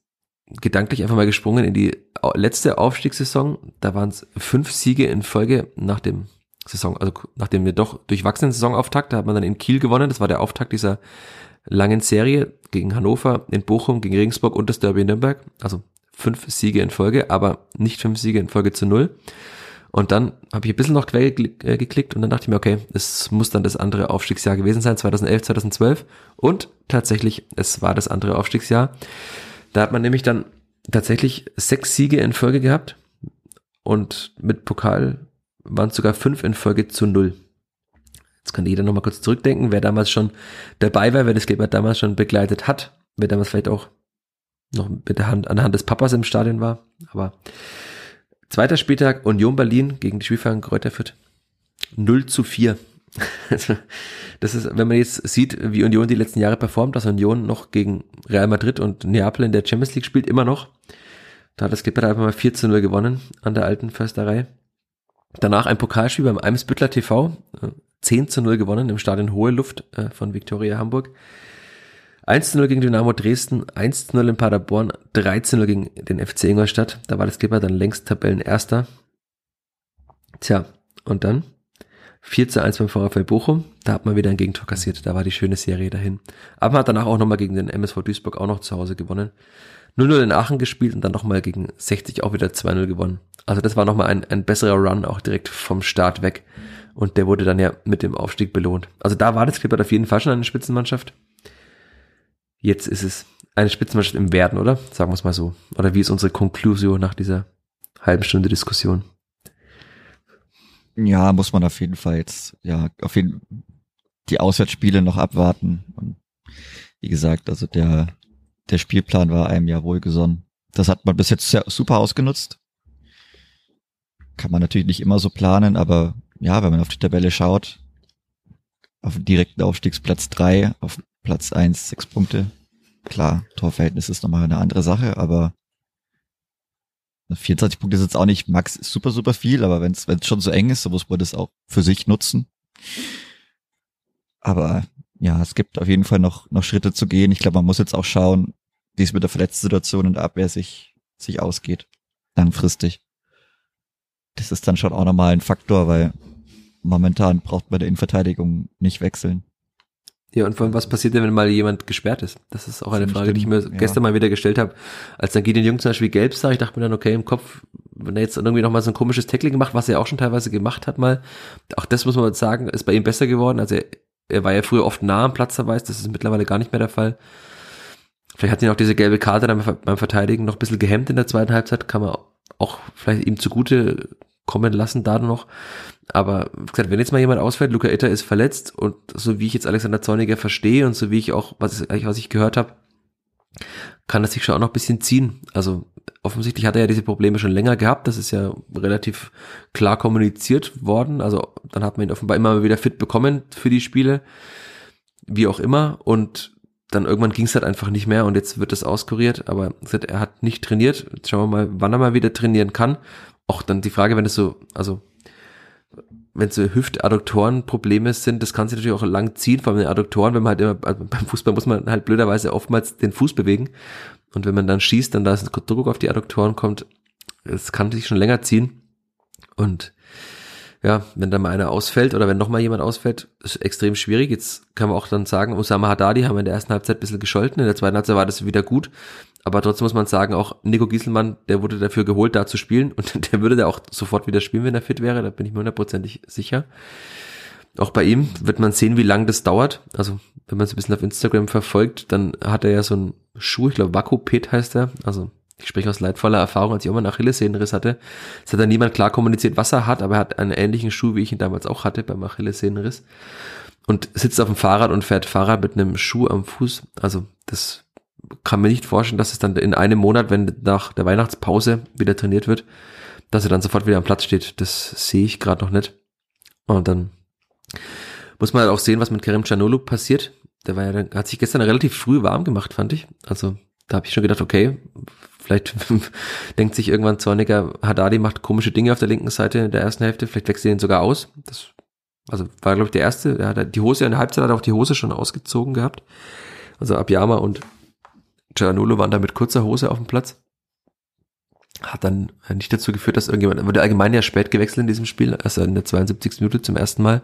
gedanklich einfach mal gesprungen in die letzte Aufstiegssaison. Da waren es fünf Siege in Folge nach dem Saison, also nachdem wir doch durchwachsenen Saisonauftakt, da hat man dann in Kiel gewonnen. Das war der Auftakt dieser langen Serie gegen Hannover, in Bochum, gegen Regensburg und das Derby in Nürnberg. Also fünf Siege in Folge, aber nicht fünf Siege in Folge zu null. Und dann habe ich ein bisschen noch quer äh, geklickt und dann dachte ich mir, okay, es muss dann das andere Aufstiegsjahr gewesen sein, 2011, 2012. Und tatsächlich, es war das andere Aufstiegsjahr. Da hat man nämlich dann tatsächlich sechs Siege in Folge gehabt und mit Pokal waren es sogar fünf in Folge zu null. Jetzt kann jeder nochmal kurz zurückdenken, wer damals schon dabei war, wer das Kleber damals schon begleitet hat, wer damals vielleicht auch noch mit der Hand, an der Hand des Papas im Stadion war. Aber Zweiter Spieltag Union Berlin gegen die Spielverein Kräuter Fürth. 0 zu 4. [laughs] Also, das ist, wenn man jetzt sieht, wie Union die letzten Jahre performt, dass Union noch gegen Real Madrid und Neapel in der Champions League spielt, immer noch. Da hat das Clipper einfach mal 4 zu 0 gewonnen an der alten Försterei. Danach ein Pokalspiel beim Eimsbüttler TV, 10 äh, zu 0 gewonnen im Stadion Hohe Luft äh, von Viktoria Hamburg. 1 zu 0 gegen Dynamo Dresden, 1 zu 0 in Paderborn, 3 zu 0 gegen den FC Ingolstadt. Da war das Clipper dann längst Tabellenerster. Tja, und dann 4 zu 1 beim VfL Bochum. Da hat man wieder ein Gegentor kassiert. Da war die schöne Serie dahin. Aber man hat danach auch nochmal gegen den MSV Duisburg auch noch zu Hause gewonnen. 0-0 in Aachen gespielt und dann nochmal gegen 60 auch wieder 2-0 gewonnen. Also das war nochmal ein, ein besserer Run, auch direkt vom Start weg. Und der wurde dann ja mit dem Aufstieg belohnt. Also da war das Clippert auf jeden Fall schon eine Spitzenmannschaft. Jetzt ist es eine Spitzenmannschaft im Werden, oder? Sagen wir es mal so. Oder wie ist unsere Konklusion nach dieser halben Stunde Diskussion? Ja, muss man auf jeden Fall jetzt, ja, auf jeden die Auswärtsspiele noch abwarten. Und wie gesagt, also der, der Spielplan war einem ja wohlgesonnen. Das hat man bis jetzt super ausgenutzt. Kann man natürlich nicht immer so planen, aber ja, wenn man auf die Tabelle schaut, auf dem direkten Aufstiegsplatz drei, auf Platz eins sechs Punkte. Klar, Torverhältnis ist nochmal eine andere Sache, aber 24 Punkte ist jetzt auch nicht max super, super viel, aber wenn es schon so eng ist, dann muss man das auch für sich nutzen. Aber ja, es gibt auf jeden Fall noch, noch Schritte zu gehen. Ich glaube, man muss jetzt auch schauen, wie es mit der Verletzten-Situation in der Abwehr sich, sich ausgeht. Langfristig. Das ist dann schon auch nochmal ein Faktor, weil momentan braucht man der Innenverteidigung nicht wechseln. Ja, und vor allem, was passiert denn, wenn mal jemand gesperrt ist? Das ist auch eine Frage, die ich mir ja. gestern mal wieder gestellt habe. Als dann Gideon Jung zum Beispiel gelb sah, ich dachte mir dann, okay, im Kopf, wenn er jetzt irgendwie nochmal so ein komisches Tackling gemacht, was er auch schon teilweise gemacht hat mal, auch das muss man sagen, ist bei ihm besser geworden. Also er, er war ja früher oft nah am Platzverweis, das ist mittlerweile gar nicht mehr der Fall. Vielleicht hat ihn auch diese gelbe Karte dann beim Verteidigen noch ein bisschen gehemmt in der zweiten Halbzeit, kann man auch vielleicht ihm zugute kommen lassen da noch. Aber wie gesagt, wenn jetzt mal jemand ausfällt, Luca Itter ist verletzt und so wie ich jetzt Alexander Zorniger verstehe und so wie ich auch, was, ich, was ich gehört habe, kann er sich schon auch noch ein bisschen ziehen. Also offensichtlich hat er ja diese Probleme schon länger gehabt. Das ist ja relativ klar kommuniziert worden. Also dann hat man ihn offenbar immer wieder fit bekommen für die Spiele, wie auch immer. Und dann irgendwann ging es halt einfach nicht mehr und jetzt wird das auskuriert. Aber er hat nicht trainiert. Jetzt schauen wir mal, wann er mal wieder trainieren kann. Auch dann die Frage, wenn es so, also wenn so Hüftadduktorenprobleme sind, das kann sich natürlich auch lang ziehen, vor allem den Adduktoren, wenn man halt immer, also beim Fußball muss man halt blöderweise oftmals den Fuß bewegen. Und wenn man dann schießt, dann da ist ein Druck auf die Adduktoren kommt, es kann sich schon länger ziehen. Und ja, wenn da mal einer ausfällt oder wenn noch mal jemand ausfällt, ist extrem schwierig. Jetzt kann man auch dann sagen, Osama Haddadi haben wir in der ersten Halbzeit ein bisschen gescholten, in der zweiten Halbzeit war das wieder gut, aber trotzdem muss man sagen, auch Nico Gieselmann, der wurde dafür geholt, da zu spielen und [laughs] der würde da auch sofort wieder spielen, wenn er fit wäre, da bin ich mir hundertprozentig sicher. Auch bei ihm wird man sehen, wie lang das dauert. Also, wenn man es ein bisschen auf Instagram verfolgt, dann hat er ja so einen Schuh, ich glaube Vakupet heißt er. Also, ich spreche aus leidvoller Erfahrung, als ich auch mal einen Achillessehnenriss hatte. Es hat dann niemand klar kommuniziert, was er hat, aber er hat einen ähnlichen Schuh, wie ich ihn damals auch hatte beim Achillessehnenriss. Und sitzt auf dem Fahrrad und fährt Fahrrad mit einem Schuh am Fuß. Also, das kann mir nicht vorstellen, dass es dann in einem Monat, wenn nach der Weihnachtspause wieder trainiert wird, dass er dann sofort wieder am Platz steht. Das sehe ich gerade noch nicht. Und dann muss man halt auch sehen, was mit Kerem Canolo passiert. Der war ja, hat sich gestern relativ früh warm gemacht, fand ich. Also da habe ich schon gedacht, okay, vielleicht [laughs] denkt sich irgendwann Zorniger, Haddadi macht komische Dinge auf der linken Seite in der ersten Hälfte, vielleicht wechselt er ihn sogar aus. Das also war, glaube ich, der erste. Der hat die Hose in der Halbzeit hat auch die Hose schon ausgezogen gehabt. Also Abiyama und Giannulo waren da mit kurzer Hose auf dem Platz. Hat dann nicht dazu geführt, dass irgendjemand, wurde allgemein ja spät gewechselt in diesem Spiel, also in der 72. Minute zum ersten Mal.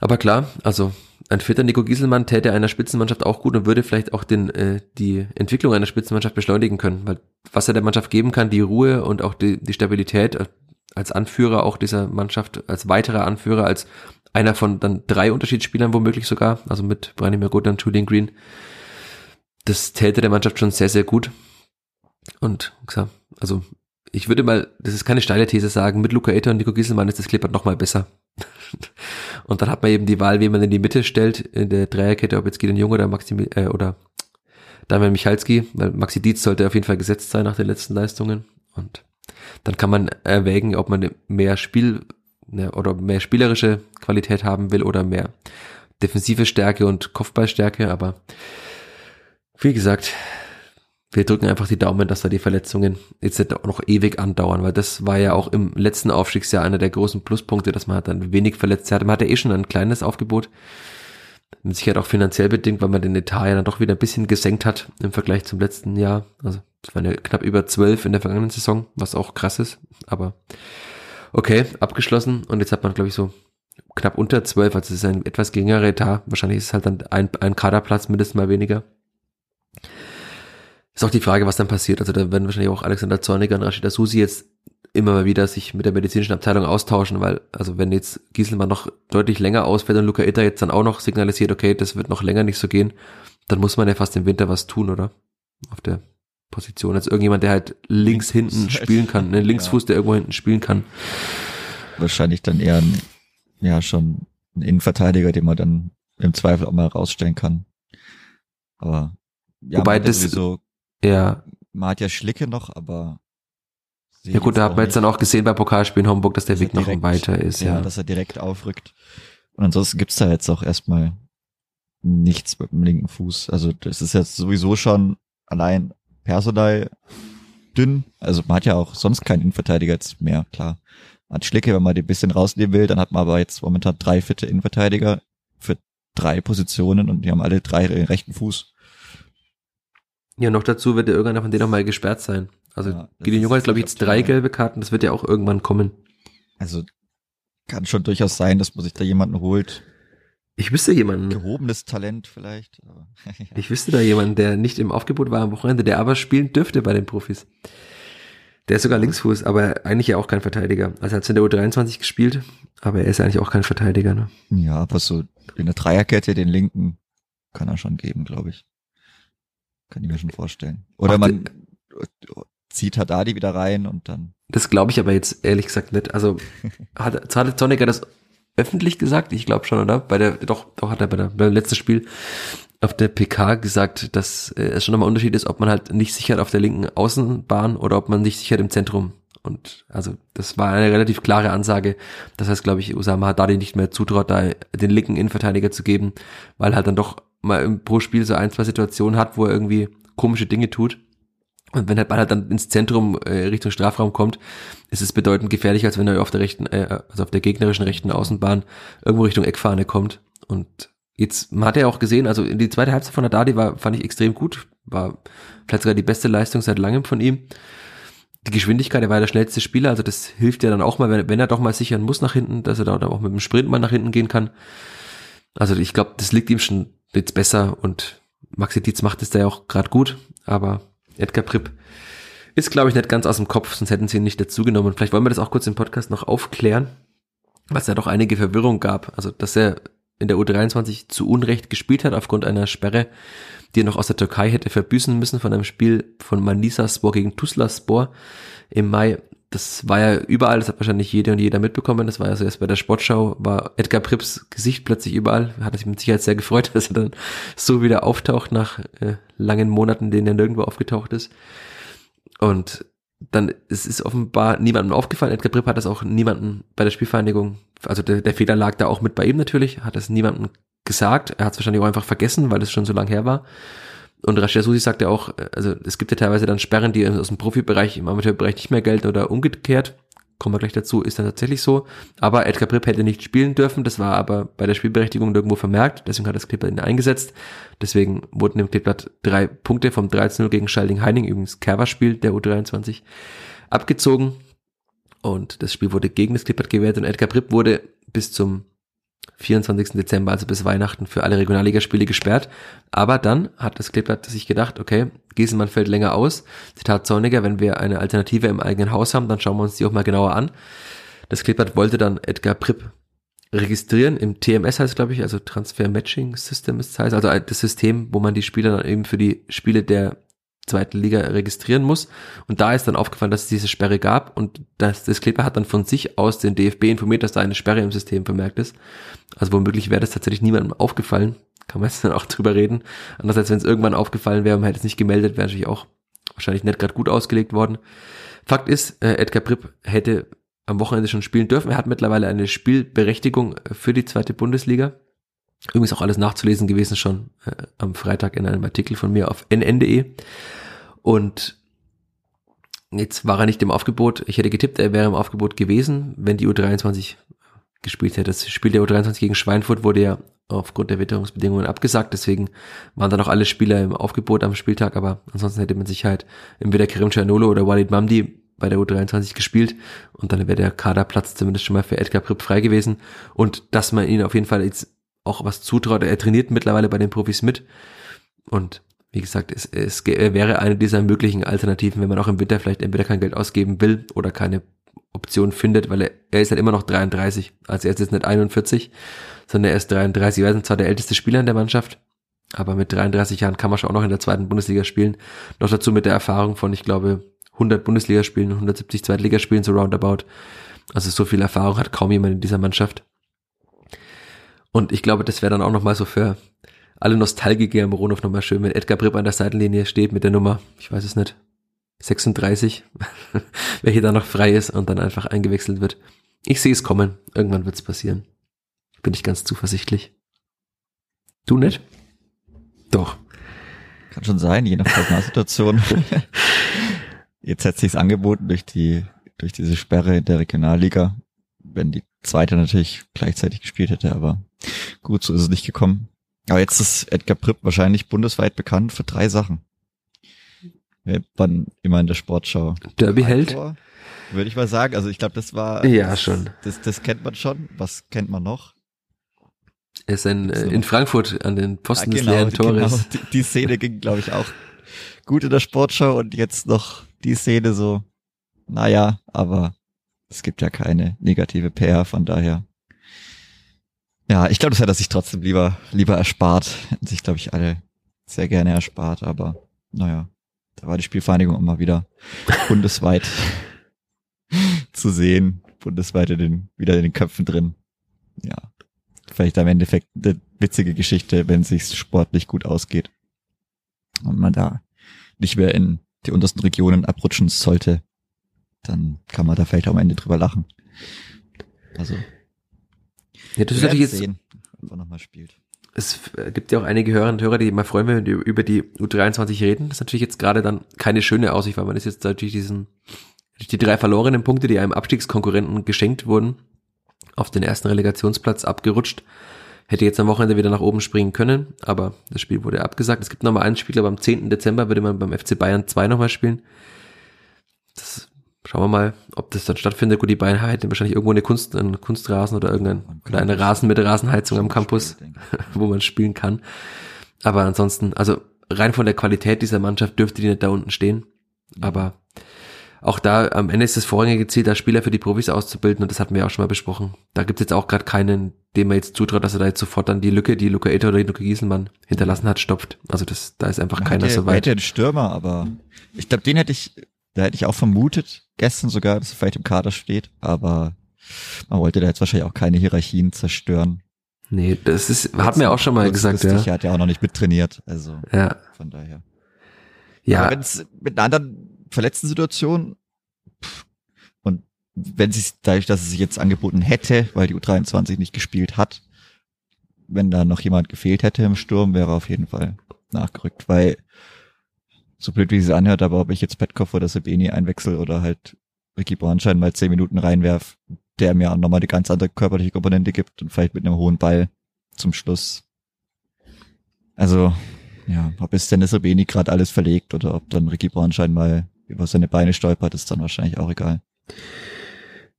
Aber klar, also ein fitter Nico Gieselmann täte einer Spitzenmannschaft auch gut und würde vielleicht auch den, äh, die Entwicklung einer Spitzenmannschaft beschleunigen können. Weil was er der Mannschaft geben kann, die Ruhe und auch die, die Stabilität äh, als Anführer auch dieser Mannschaft, als weiterer Anführer, als einer von dann drei Unterschiedsspielern womöglich sogar, also mit Branimir Gut und Julian Green, das täte der Mannschaft schon sehr, sehr gut. Und also ich würde mal, das ist keine steile These sagen, mit Luca Eter und Nico Gieselmann ist das Klippert noch mal besser. [laughs] und dann hat man eben die Wahl, wen man in die Mitte stellt, in der Dreierkette, ob jetzt Gideon Jung oder Maxi, äh, oder Daniel Michalski, weil Maxi Dietz sollte auf jeden Fall gesetzt sein nach den letzten Leistungen. Und dann kann man erwägen, ob man mehr Spiel ne, oder mehr spielerische Qualität haben will oder mehr defensive Stärke und Kopfballstärke, aber wie gesagt, wir drücken einfach die Daumen, dass da die Verletzungen jetzt nicht auch noch ewig andauern, weil das war ja auch im letzten Aufstiegsjahr einer der großen Pluspunkte, dass man halt dann wenig Verletzte hatte. Man hatte eh schon ein kleines Aufgebot, mit Sicherheit auch finanziell bedingt, weil man den Etat ja dann doch wieder ein bisschen gesenkt hat im Vergleich zum letzten Jahr. Also es waren ja knapp über zwölf in der vergangenen Saison, was auch krass ist, aber okay, abgeschlossen und jetzt hat man, glaube ich, so knapp unter zwölf, also es ist ein etwas geringerer Etat. Wahrscheinlich ist es halt dann ein, ein Kaderplatz mindestens mal weniger. Ist auch die Frage, was dann passiert. Also da werden wahrscheinlich auch Alexander Zorniger und Rashida Susi jetzt immer mal wieder sich mit der medizinischen Abteilung austauschen, weil, also wenn jetzt Gieselmann noch deutlich länger ausfällt und Luca Itter jetzt dann auch noch signalisiert, okay, das wird noch länger nicht so gehen, dann muss man ja fast im Winter was tun, oder? Auf der Position. Als irgendjemand, der halt links hinten [laughs] spielen kann, ne? Linksfuß, ja. der irgendwo hinten spielen kann. Wahrscheinlich dann eher ein, ja, schon ein Innenverteidiger, den man dann im Zweifel auch mal rausstellen kann. Aber ja, Wobei das sowieso ja. Man hat ja Schlicke noch, aber. Ja gut, da hat man jetzt dann auch gesehen bei Pokalspielen Homburg, dass der Weg direkt, noch weiter ist. Ja, ja, dass er direkt aufrückt. Und ansonsten gibt's da jetzt auch erstmal nichts mit dem linken Fuß. Also das ist jetzt sowieso schon allein personal dünn. Also man hat ja auch sonst keinen Innenverteidiger jetzt mehr, klar. Man hat Schlicke, wenn man die ein bisschen rausnehmen will, dann hat man aber jetzt momentan drei fitte Innenverteidiger für drei Positionen und die haben alle drei den rechten Fuß. Ja, noch dazu wird ja irgendeiner von denen noch mal gesperrt sein. Also ja, Gideon Jung hat, glaube ich, jetzt drei gelbe Karten, das wird ja auch irgendwann kommen. Also kann schon durchaus sein, dass man sich da jemanden holt. Ich wüsste jemanden. Gehobenes Talent vielleicht. [laughs] Ich wüsste da jemanden, der nicht im Aufgebot war am Wochenende, der aber spielen dürfte bei den Profis. Der ist sogar Linksfuß, aber eigentlich ja auch kein Verteidiger. Also er hat in der U23 gespielt, aber er ist eigentlich auch kein Verteidiger. Ne? Ja, aber so in der Dreierkette den linken kann er schon geben, glaube ich. Kann ich mir schon vorstellen. Oder Ach, man zieht Haddadi wieder rein und dann. Das glaube ich aber jetzt ehrlich gesagt nicht. Also hat, hat Zonecker das öffentlich gesagt? Ich glaube schon, oder? Bei der, doch, doch hat er bei der, beim letzten Spiel auf der PK gesagt, dass äh, es schon nochmal ein Unterschied ist, ob man halt nicht sichert auf der linken Außenbahn oder ob man nicht sichert im Zentrum. Und also das war eine relativ klare Ansage. Das heißt, glaube ich, Usama Haddadi nicht mehr zutraut, da den linken Innenverteidiger zu geben, weil halt dann doch mal pro Spiel so ein, zwei Situationen hat, wo er irgendwie komische Dinge tut. Und wenn der Ball halt dann ins Zentrum äh, Richtung Strafraum kommt, ist es bedeutend gefährlicher, als wenn er auf der rechten, äh, also auf der gegnerischen rechten Außenbahn irgendwo Richtung Eckfahne kommt. Und jetzt man hat er auch gesehen, also in die zweite Halbzeit von Haddadi war, fand ich extrem gut, war vielleicht sogar die beste Leistung seit langem von ihm. Die Geschwindigkeit, er war der schnellste Spieler, also das hilft ja dann auch mal, wenn, wenn er doch mal sichern muss nach hinten, dass er da auch mit dem Sprint mal nach hinten gehen kann. Also ich glaube, das liegt ihm schon jetzt besser und Maxi Dietz macht es da ja auch gerade gut, aber Edgar Pripp ist, glaube ich, nicht ganz aus dem Kopf, sonst hätten sie ihn nicht dazugenommen. Vielleicht wollen wir das auch kurz im Podcast noch aufklären, was ja doch einige Verwirrung gab. Also, dass er in der U23 zu Unrecht gespielt hat aufgrund einer Sperre, die er noch aus der Türkei hätte verbüßen müssen von einem Spiel von Manisa Spor gegen Tuzla Spor im Mai. Das war ja überall, das hat wahrscheinlich jede und jeder mitbekommen. Das war ja so erst bei der Sportschau, war Edgar Pripps Gesicht plötzlich überall. Hat sich mit Sicherheit sehr gefreut, [laughs] dass er dann so wieder auftaucht nach äh, langen Monaten, denen er nirgendwo aufgetaucht ist. Und dann es ist offenbar niemandem aufgefallen. Edgar Pripp hat das auch niemanden bei der Spielvereinigung, also der, der Fehler lag da auch mit bei ihm natürlich, hat das niemandem gesagt. Er hat es wahrscheinlich auch einfach vergessen, weil es schon so lange her war. Und Rashida Susi sagt ja auch, also es gibt ja teilweise dann Sperren, die aus dem Profibereich im Amateurbereich nicht mehr gelten oder umgekehrt. Kommen wir gleich dazu, ist dann tatsächlich so. Aber Edgar Pripp hätte nicht spielen dürfen, das war aber bei der Spielberechtigung irgendwo vermerkt, deswegen hat das Kleeblatt ihn eingesetzt. Deswegen wurden im Kleeblatt drei Punkte vom 13-0 gegen Schalding-Heining, übrigens Kerber-Spiel der U23, abgezogen. Und das Spiel wurde gegen das Kleeblatt gewählt und Edgar Pripp wurde bis zum 24. Dezember, also bis Weihnachten, für alle Regionalligaspiele gesperrt. Aber dann hat das Kleeblatt sich gedacht, okay, Gieselmann fällt länger aus. Zitat Zorniger, wenn wir eine Alternative im eigenen Haus haben, dann schauen wir uns die auch mal genauer an. Das Kleeblatt wollte dann Edgar Pripp registrieren. Im TMS heißt glaube ich, also Transfer Matching System ist heißt, also das System, wo man die Spieler dann eben für die Spiele der zweiten Liga registrieren muss. Und da ist dann aufgefallen, dass es diese Sperre gab und das, das Kleber hat dann von sich aus den DFB informiert, dass da eine Sperre im System vermerkt ist. Also womöglich wäre das tatsächlich niemandem aufgefallen. Kann man jetzt dann auch [laughs] drüber reden. Andererseits, wenn es irgendwann aufgefallen wäre, man hätte es nicht gemeldet, wäre natürlich auch wahrscheinlich nicht gerade gut ausgelegt worden. Fakt ist, äh, Edgar Pripp hätte am Wochenende schon spielen dürfen. Er hat mittlerweile eine Spielberechtigung für die zweite Bundesliga. Übrigens auch alles nachzulesen gewesen schon äh, am Freitag in einem Artikel von mir auf nn.de. Und jetzt war er nicht im Aufgebot. Ich hätte getippt, er wäre im Aufgebot gewesen, wenn die U23 gespielt hätte. Das Spiel der U23 gegen Schweinfurt wurde ja aufgrund der Witterungsbedingungen abgesagt. Deswegen waren dann auch alle Spieler im Aufgebot am Spieltag. Aber ansonsten hätte man Sicherheit entweder Kerem Cianolo oder Walid Mamdi bei der U23 gespielt und dann wäre der Kaderplatz zumindest schon mal für Edgar Pripp frei gewesen und dass man ihn auf jeden Fall jetzt auch was zutraut. Er trainiert mittlerweile bei den Profis mit. Und wie gesagt, es, es wäre eine dieser möglichen Alternativen, wenn man auch im Winter vielleicht entweder kein Geld ausgeben will oder keine Option findet, weil er, er ist halt immer noch 33. Also er ist jetzt nicht 41, sondern er ist 33. Er ist zwar der älteste Spieler in der Mannschaft, aber mit 33 Jahren kann man schon auch noch in der zweiten Bundesliga spielen. Noch dazu mit der Erfahrung von, ich glaube, 100 Bundesligaspielen und 170 Zweitligaspielen so roundabout. Also so viel Erfahrung hat kaum jemand in dieser Mannschaft. Und ich glaube, das wäre dann auch nochmal so für alle Nostalgiker im Ronhof nochmal schön, wenn Edgar Bripp an der Seitenlinie steht mit der Nummer, ich weiß es nicht, 36, [laughs] welche da noch frei ist und dann einfach eingewechselt wird. Ich sehe es kommen. Irgendwann wird es passieren. Bin ich ganz zuversichtlich. Du nicht? Doch. Kann schon sein, je nach Personalsituation. [laughs] Jetzt hat sich's angeboten durch die, durch diese Sperre der Regionalliga wenn die zweite natürlich gleichzeitig gespielt hätte, aber gut, so ist es nicht gekommen. Aber jetzt ist Edgar Pripp wahrscheinlich bundesweit bekannt für drei Sachen. Wann immer in der Sportschau. Derby hält. Würde ich mal sagen. Also ich glaube, das war. Ja, das, schon. Das, das kennt man schon. Was kennt man noch? Er ist ein, äh, in Frankfurt an den Posten ja, genau, des leeren Tores. Genau. Die, die Szene ging, glaube ich, auch gut in der Sportschau und jetzt noch die Szene so, naja, aber es gibt ja keine negative PR, von daher. Ja, ich glaube, das hätte er sich trotzdem lieber, lieber erspart. Hätten sich, glaube ich, alle sehr gerne erspart, aber naja, da war die Spielvereinigung immer wieder [laughs] bundesweit zu sehen, bundesweit in den, wieder in den Köpfen drin. Ja, vielleicht am Endeffekt eine witzige Geschichte, wenn sich's sportlich gut ausgeht. Und man da nicht mehr in die untersten Regionen abrutschen sollte, dann kann man da vielleicht am Ende drüber lachen. Also. Ja, das ist natürlich jetzt, sehen, ob er nochmal spielt. es gibt ja auch einige Hörer und Hörer, die mal freuen, wenn wir über die U23 reden. Das ist natürlich jetzt gerade dann keine schöne Aussicht, weil man ist jetzt natürlich diesen, die drei verlorenen Punkte, die einem Abstiegskonkurrenten geschenkt wurden, auf den ersten Relegationsplatz abgerutscht. Hätte jetzt am Wochenende wieder nach oben springen können, aber das Spiel wurde abgesagt. Es gibt nochmal ein Spiel, aber am 10. Dezember würde man beim FC Bayern 2 nochmal spielen. Das schauen wir mal, ob das dann stattfindet. Gut, die Bayern hätten wahrscheinlich irgendwo eine Kunst, einen Kunstrasen oder irgendein, oder eine Rasen mit Rasenheizung am Campus, [laughs] wo man spielen kann. Aber ansonsten, also rein von der Qualität dieser Mannschaft dürfte die nicht da unten stehen. Aber auch da am Ende ist das vorrangige Ziel, da Spieler für die Profis auszubilden und das hatten wir auch schon mal besprochen. Da gibt es jetzt auch gerade keinen, dem man jetzt zutraut, dass er da jetzt sofort dann die Lücke, die Luca Eter oder die Luca Gieselmann hinterlassen hat, stopft. Also das, da ist einfach Man keiner hätte, so weit. Hätte einen Stürmer, aber ich glaube, den hätte ich, da hätte ich auch vermutet, gestern sogar, dass er vielleicht im Kader steht, aber man wollte da jetzt wahrscheinlich auch keine Hierarchien zerstören. Nee, das ist, hat mir auch schon mal gesagt, ja. Er hat ja auch noch nicht mittrainiert, also Ja, von daher. ja, wenn es mit einer anderen verletzten Situation pff, und wenn sie dadurch, dass es sich jetzt angeboten hätte, weil die U23 nicht gespielt hat, wenn da noch jemand gefehlt hätte im Sturm, wäre auf jeden Fall nachgerückt, weil so blöd wie sie anhört, aber ob ich jetzt Petkov oder Sabeni einwechsel oder halt Ricky Bornschein mal zehn Minuten reinwerf, der mir auch nochmal eine ganz andere körperliche Komponente gibt und vielleicht mit einem hohen Ball zum Schluss. Also, ja, ob es Dennis Sabeni gerade alles verlegt oder ob dann Ricky Bornschein mal über seine Beine stolpert, ist dann wahrscheinlich auch egal.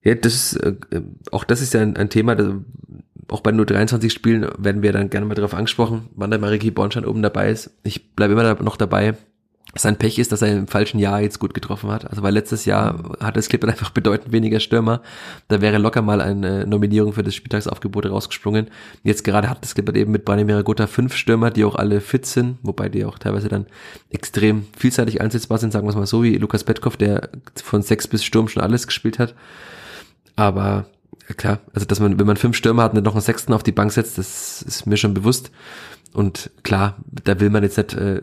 Ja, das ist, äh, auch das ist ja ein, ein Thema, das, auch bei nur 23 Spielen werden wir dann gerne mal darauf angesprochen, wann der Mariki Bornstein oben dabei ist. Ich bleibe immer da, noch dabei. Sein Pech ist, dass er im falschen Jahr jetzt gut getroffen hat. Also weil letztes Jahr hatte das Clipper einfach bedeutend weniger Stürmer. Da wäre locker mal eine Nominierung für das Spieltagsaufgebot rausgesprungen. Jetzt gerade hat das Clipper eben mit Branimir Gutta fünf Stürmer, die auch alle fit sind, wobei die auch teilweise dann extrem vielseitig einsetzbar sind, sagen wir es mal so, wie Lukas Petkov, der von sechs bis Sturm schon alles gespielt hat. Aber klar, also dass man, wenn man fünf Stürmer hat und noch einen sechsten auf die Bank setzt, das ist mir schon bewusst. Und klar, da will man jetzt nicht, äh,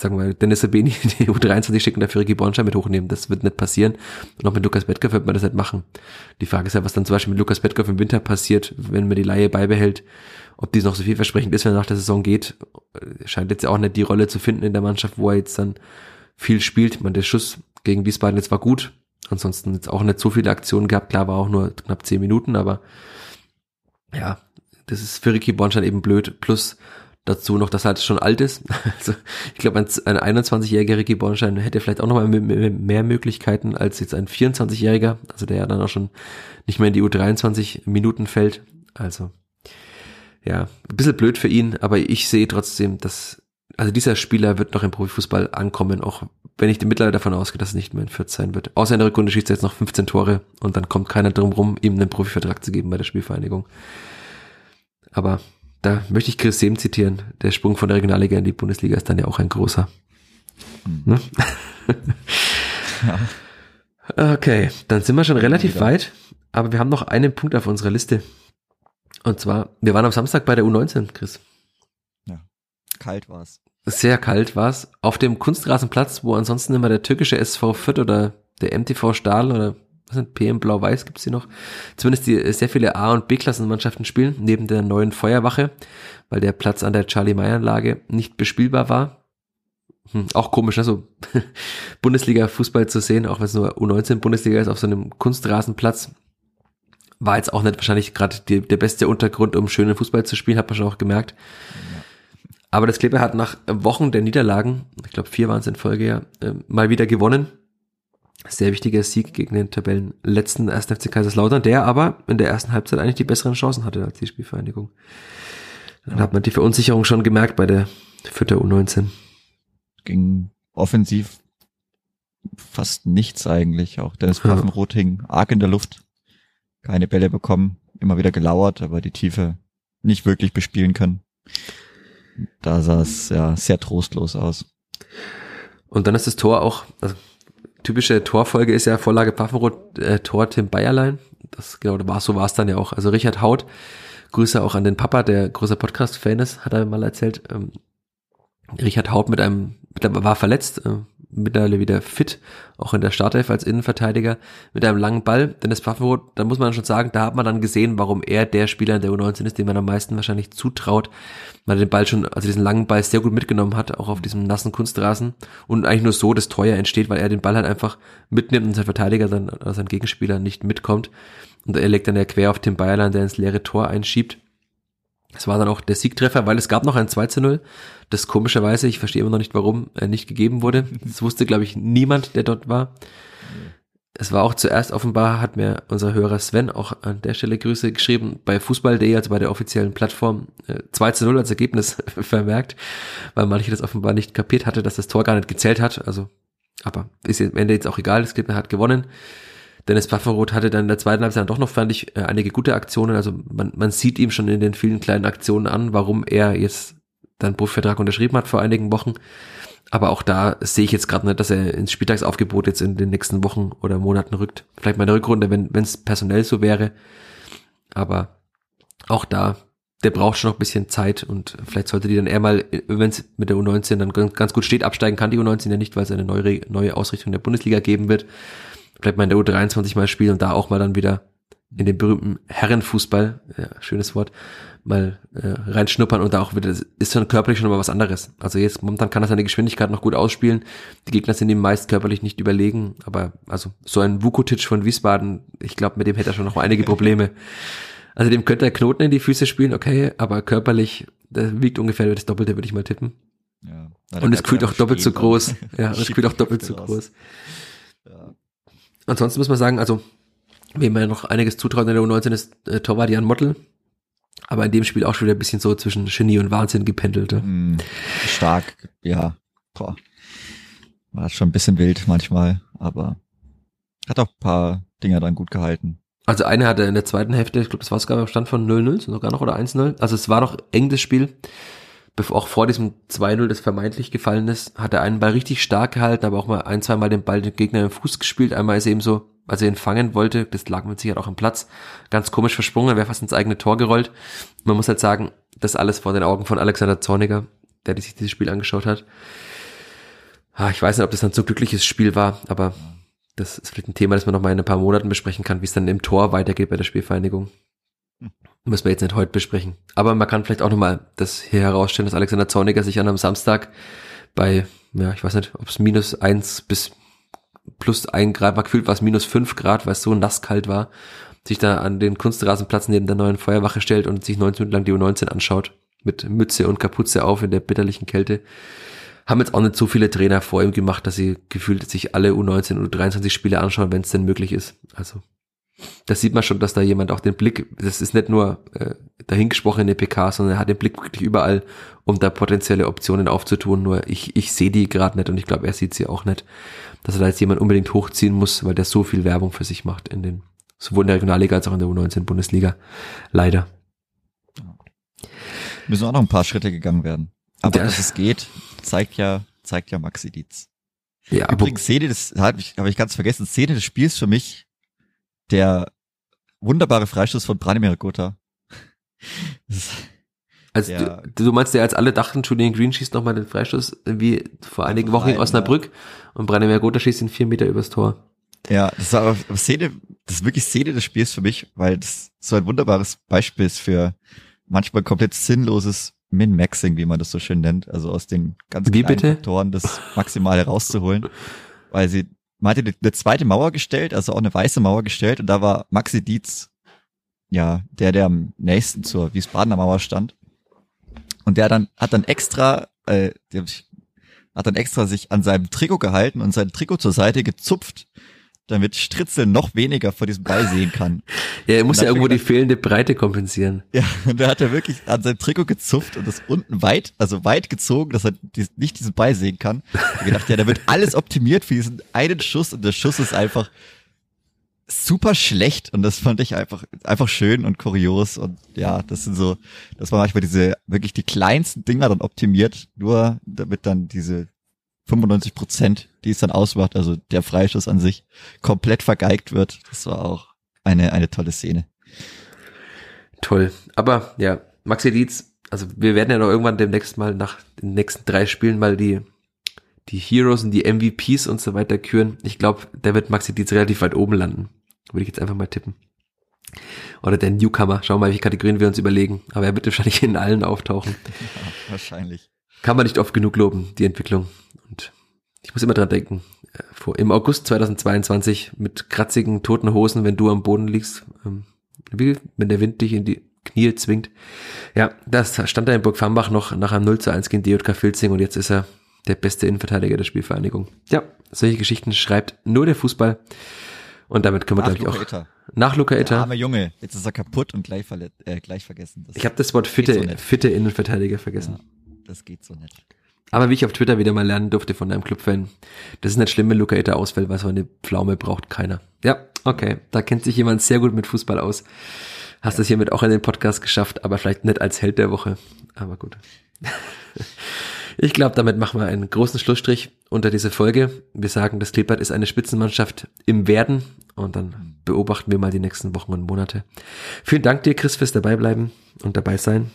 sagen wir mal, Dennis Sabeni die [laughs] U23 schicken, dafür Ricky Bornstein mit hochnehmen. Das wird nicht passieren. Und auch mit Lukas Bettkoff wird man das nicht machen. Die Frage ist ja, was dann zum Beispiel mit Lukas Bettkoff im Winter passiert, wenn man die Laie beibehält. Ob dies noch so vielversprechend ist, wenn er nach der Saison geht, scheint jetzt auch nicht die Rolle zu finden in der Mannschaft, wo er jetzt dann viel spielt. Man, der Schuss gegen Wiesbaden jetzt war gut. Ansonsten jetzt auch nicht so viele Aktionen gehabt. Klar, war auch nur knapp zehn Minuten, aber ja, das ist für Ricky Bornstein eben blöd. Plus dazu noch, dass er halt schon alt ist. [laughs] Also ich glaube, ein, ein 21-jähriger Ricky Bornstein hätte vielleicht auch noch mal mehr Möglichkeiten als jetzt ein 24-jähriger, also der ja dann auch schon nicht mehr in die U23 Minuten fällt. Also ja, ein bisschen blöd für ihn, aber ich sehe trotzdem, dass also dieser Spieler wird noch im Profifußball ankommen, auch wenn ich mittlerweile davon ausgehe, dass es nicht mehr in Fürth sein wird. Außer in der Rückrunde schießt er jetzt noch 15 Tore und dann kommt keiner drum rum, ihm einen Profivertrag zu geben bei der Spielvereinigung. Aber da möchte ich Chris Sehm zitieren. Der Sprung von der Regionalliga in die Bundesliga ist dann ja auch ein großer. Ne? ja. [laughs] Okay, dann sind wir schon relativ ja. weit, aber wir haben noch einen Punkt auf unserer Liste. Und zwar, wir waren am Samstag bei der U19, Chris. Ja, kalt war's. Sehr kalt war's. Auf dem Kunstrasenplatz, wo ansonsten immer der türkische SV Fürth oder der MTV Stahl oder was sind PM Blau-Weiß gibt's die noch? Zumindest die sehr viele A- und B-Klassenmannschaften spielen, neben der neuen Feuerwache, weil der Platz an der Charlie-May-Anlage nicht bespielbar war. Hm, auch komisch, also [laughs] Bundesliga-Fußball zu sehen, auch wenn es nur U19-Bundesliga ist, auf so einem Kunstrasenplatz. War jetzt auch nicht wahrscheinlich gerade der beste Untergrund, um schönen Fußball zu spielen, hat man schon auch gemerkt. Aber das Kleber hat nach Wochen der Niederlagen, ich glaube vier waren es in Folge ja, mal wieder gewonnen sehr wichtiger Sieg gegen den Tabellenletzten 1. FC Kaiserslautern, der aber in der ersten Halbzeit eigentlich die besseren Chancen hatte als die Spielvereinigung. Dann hat man die Verunsicherung schon gemerkt bei der Fürther U19. Ging offensiv fast nichts eigentlich. Auch Dennis Pfaffenroth ja. hing arg in der Luft. Keine Bälle bekommen, immer wieder gelauert, aber die Tiefe nicht wirklich bespielen können. Da sah es ja sehr trostlos aus. Und dann ist das Tor auch, also typische Torfolge ist ja Vorlage Pfaffenroth, äh, Tor Tim Bayerlein. Das genau, war so war es dann ja auch. Also Richard Haut Grüße auch an den Papa, der großer Podcast-Fan ist, hat er mal erzählt. Ähm, Richard Haut mit einem, war verletzt, äh, mittlerweile wieder fit, auch in der Startelf als Innenverteidiger, mit einem langen Ball. Dennis Pfaffenroth, da muss man schon sagen, da hat man dann gesehen, warum er der Spieler in der U19 ist, dem man am meisten wahrscheinlich zutraut, weil er den Ball schon, also diesen langen Ball sehr gut mitgenommen hat, auch auf diesem nassen Kunstrasen und eigentlich nur so das Teuer entsteht, weil er den Ball halt einfach mitnimmt und sein Verteidiger also sein Gegenspieler nicht mitkommt und er legt dann ja quer auf Tim Bayerland, der ins leere Tor einschiebt. Es war dann auch der Siegtreffer, weil es gab noch ein 2 zu 0, das komischerweise, ich verstehe immer noch nicht, warum, äh, nicht gegeben wurde. [laughs] Das wusste, glaube ich, niemand, der dort war. Es war auch zuerst offenbar, hat mir unser Hörer Sven auch an der Stelle Grüße geschrieben, bei Fußball.de, also bei der offiziellen Plattform, äh, 2 zu 0 als Ergebnis [laughs] vermerkt, weil manche das offenbar nicht kapiert hatte, dass das Tor gar nicht gezählt hat. Also, aber ist am Ende jetzt auch egal, das Gegner hat gewonnen. Dennis Pfafferoth hatte dann in der zweiten Halbzeit doch noch, fand ich, äh, einige gute Aktionen. Also man, man sieht ihm schon in den vielen kleinen Aktionen an, warum er jetzt dann Buchvertrag unterschrieben hat vor einigen Wochen. Aber auch da sehe ich jetzt gerade nicht, dass er ins Spieltagsaufgebot jetzt in den nächsten Wochen oder Monaten rückt. Vielleicht mal eine Rückrunde, wenn es personell so wäre. Aber auch da, der braucht schon noch ein bisschen Zeit und vielleicht sollte die dann eher mal, wenn es mit der U19 dann ganz gut steht, absteigen kann die U19 ja nicht, weil es eine neue, neue Ausrichtung der Bundesliga geben wird vielleicht mal in der U23 mal spielen und da auch mal dann wieder in den berühmten Herrenfußball, ja, schönes Wort, mal äh, reinschnuppern und da auch wieder, ist schon körperlich schon mal was anderes. Also jetzt momentan kann er seine Geschwindigkeit noch gut ausspielen. Die Gegner sind ihm meist körperlich nicht überlegen, aber also so ein Vukotic von Wiesbaden, ich glaube, mit dem hätte er schon noch einige Probleme. [laughs] Also dem könnte er Knoten in die Füße spielen, okay, aber körperlich, der wiegt ungefähr das Doppelte, würde ich mal tippen. Ja, und es [laughs] kühlt auch doppelt so groß. Ja, es kühlt auch doppelt so groß. Ansonsten muss man sagen, also, wem man ja noch einiges zutraut in der U19 ist äh, Torwart Mottel. Aber in dem Spiel auch schon wieder ein bisschen so zwischen Genie und Wahnsinn gependelt. Mm, stark, ja. Boah. War schon ein bisschen wild manchmal, aber hat auch ein paar Dinger dann gut gehalten. Also eine hatte in der zweiten Hälfte, ich glaube, das war sogar beim Stand von 0-0, sogar noch oder 1-0. Also es war noch eng das Spiel. Bevor, auch vor diesem 2-0, das vermeintlich gefallen ist, hat er einen Ball richtig stark gehalten, aber auch mal ein, zwei Mal den Ball den Gegner im Fuß gespielt. Einmal ist er eben so, als er ihn fangen wollte, das lag mit Sicherheit auch im Platz, ganz komisch versprungen, wäre fast ins eigene Tor gerollt. Man muss halt sagen, das alles vor den Augen von Alexander Zorniger, der sich dieses Spiel angeschaut hat. Ah, ich weiß nicht, ob das dann so glückliches Spiel war, aber das ist vielleicht ein Thema, das man noch mal in ein paar Monaten besprechen kann, wie es dann im Tor weitergeht bei der Spielvereinigung. Müssen wir jetzt nicht heute besprechen. Aber man kann vielleicht auch nochmal das hier herausstellen, dass Alexander Zorniger sich an einem Samstag bei, ja, ich weiß nicht, ob es minus eins bis plus ein Grad war, gefühlt war es minus fünf Grad, weil es so nasskalt war, sich da an den Kunstrasenplatz neben der neuen Feuerwache stellt und sich 19 Minuten lang die U19 anschaut, mit Mütze und Kapuze auf in der bitterlichen Kälte. Haben jetzt auch nicht so viele Trainer vor ihm gemacht, dass sie gefühlt sich alle U19 oder U23 Spiele anschauen, wenn es denn möglich ist. Also das sieht man schon, dass da jemand auch den Blick, das ist nicht nur äh, dahingesprochene PK, sondern er hat den Blick wirklich überall, um da potenzielle Optionen aufzutun. Nur ich, ich sehe die gerade nicht und ich glaube, er sieht sie auch nicht, dass er da jetzt jemand unbedingt hochziehen muss, weil der so viel Werbung für sich macht in den, sowohl in der Regionalliga als auch in der U19-Bundesliga. Leider. Müssen auch noch ein paar Schritte gegangen werden. Aber ja. dass es geht, zeigt ja, zeigt ja Maxi Dietz. Ja, Übrigens, Szene des, habe ich, hab ich ganz vergessen, Szene des Spiels für mich der wunderbare Freistoß von Branimir Gotha. Also du, du, meinst, der als alle dachten, Julian Green schießt nochmal den Freistoß wie vor einigen Wochen in Osnabrück ja. und Branimir Gotha schießt ihn vier Meter übers Tor. Ja, das war aber Szene, das ist wirklich Szene des Spiels für mich, weil das so ein wunderbares Beispiel ist für manchmal komplett sinnloses Min-Maxing, wie man das so schön nennt, also aus den ganz wie kleinen Faktoren das Maximale rauszuholen, weil sie man hatte eine zweite Mauer gestellt, also auch eine weiße Mauer gestellt und da war Maxi Dietz, ja, der, der am nächsten zur Wiesbadener Mauer stand. Und der dann, hat dann extra, äh, hat dann extra sich an seinem Trikot gehalten und sein Trikot zur Seite gezupft, damit Stritzel noch weniger vor diesem Ball sehen kann. [laughs] Ja, er muss ja irgendwo die fehlende Breite kompensieren. Ja, und da hat er wirklich an seinem Trikot gezupft und das unten weit, also weit gezogen, dass er nicht diesen Ball sehen kann. Ich gedacht, ja, da wird alles optimiert für diesen einen Schuss und der Schuss ist einfach super schlecht und das fand ich einfach einfach schön und kurios und ja, das sind so, das war manchmal diese wirklich die kleinsten Dinger dann optimiert, nur damit dann diese 95 Prozent, die es dann ausmacht, also der Freischuss an sich komplett vergeigt wird. Das war auch eine, eine tolle Szene. Toll. Aber ja, Maxi Dietz, also wir werden ja noch irgendwann demnächst mal nach den nächsten drei Spielen mal die, die Heroes und die MVPs und so weiter küren. Ich glaube, der wird Maxi Dietz relativ weit oben landen. Würde ich jetzt einfach mal tippen. Oder der Newcomer. Schauen wir mal, welche Kategorien wir uns überlegen. Aber er wird wahrscheinlich in allen auftauchen. [laughs] Ja, wahrscheinlich. Kann man nicht oft genug loben, die Entwicklung. Und ich muss immer dran denken. äh, Vor, Im August 2022 mit kratzigen, toten Hosen, wenn du am Boden liegst, ähm, wie wenn der Wind dich in die Knie zwingt. Ja, das stand er in Burg Fambach noch nach einem 0 zu 1 gegen DJK Filzing und jetzt ist er der beste Innenverteidiger der Spielvereinigung. Ja, solche Geschichten schreibt nur der Fußball. Und damit können wir, Ach, glaube ich, auch Itter. nach Luca Der Itter. arme Junge. Jetzt ist er kaputt und gleich, äh, gleich vergessen. Das, Ich habe das Wort fitte, so fitte Innenverteidiger vergessen. Ja, das geht so nicht. Aber wie ich auf Twitter wieder mal lernen durfte von einem Clubfan, das ist nicht schlimm, wenn Luca Itter ausfällt, weil so eine Pflaume braucht keiner. Ja, okay, da kennt sich jemand sehr gut mit Fußball aus. Hast es hiermit auch in den Podcast geschafft, aber vielleicht nicht als Held der Woche. Aber gut. [laughs] Ich glaube, damit machen wir einen großen Schlussstrich unter diese Folge. Wir sagen, das Klippert ist eine Spitzenmannschaft im Werden und dann beobachten wir mal die nächsten Wochen und Monate. Vielen Dank dir, Chris, fürs Dabeibleiben und dabei sein.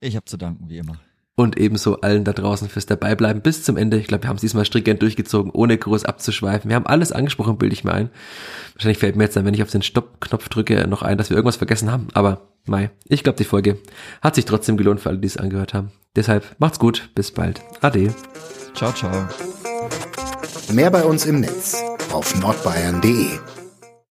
Ich habe zu danken, wie immer. Und ebenso allen da draußen fürs Dabeibleiben bis zum Ende. Ich glaube, wir haben es diesmal stringent durchgezogen, ohne groß abzuschweifen. Wir haben alles angesprochen, bilde ich mir ein. Wahrscheinlich fällt mir jetzt dann, wenn ich auf den Stopp-Knopf drücke, noch ein, dass wir irgendwas vergessen haben. Aber Mai, ich glaube, die Folge hat sich trotzdem gelohnt für alle, die es angehört haben. Deshalb macht's gut, bis bald. Ade. Ciao, ciao. Mehr bei uns im Netz auf nordbayern.de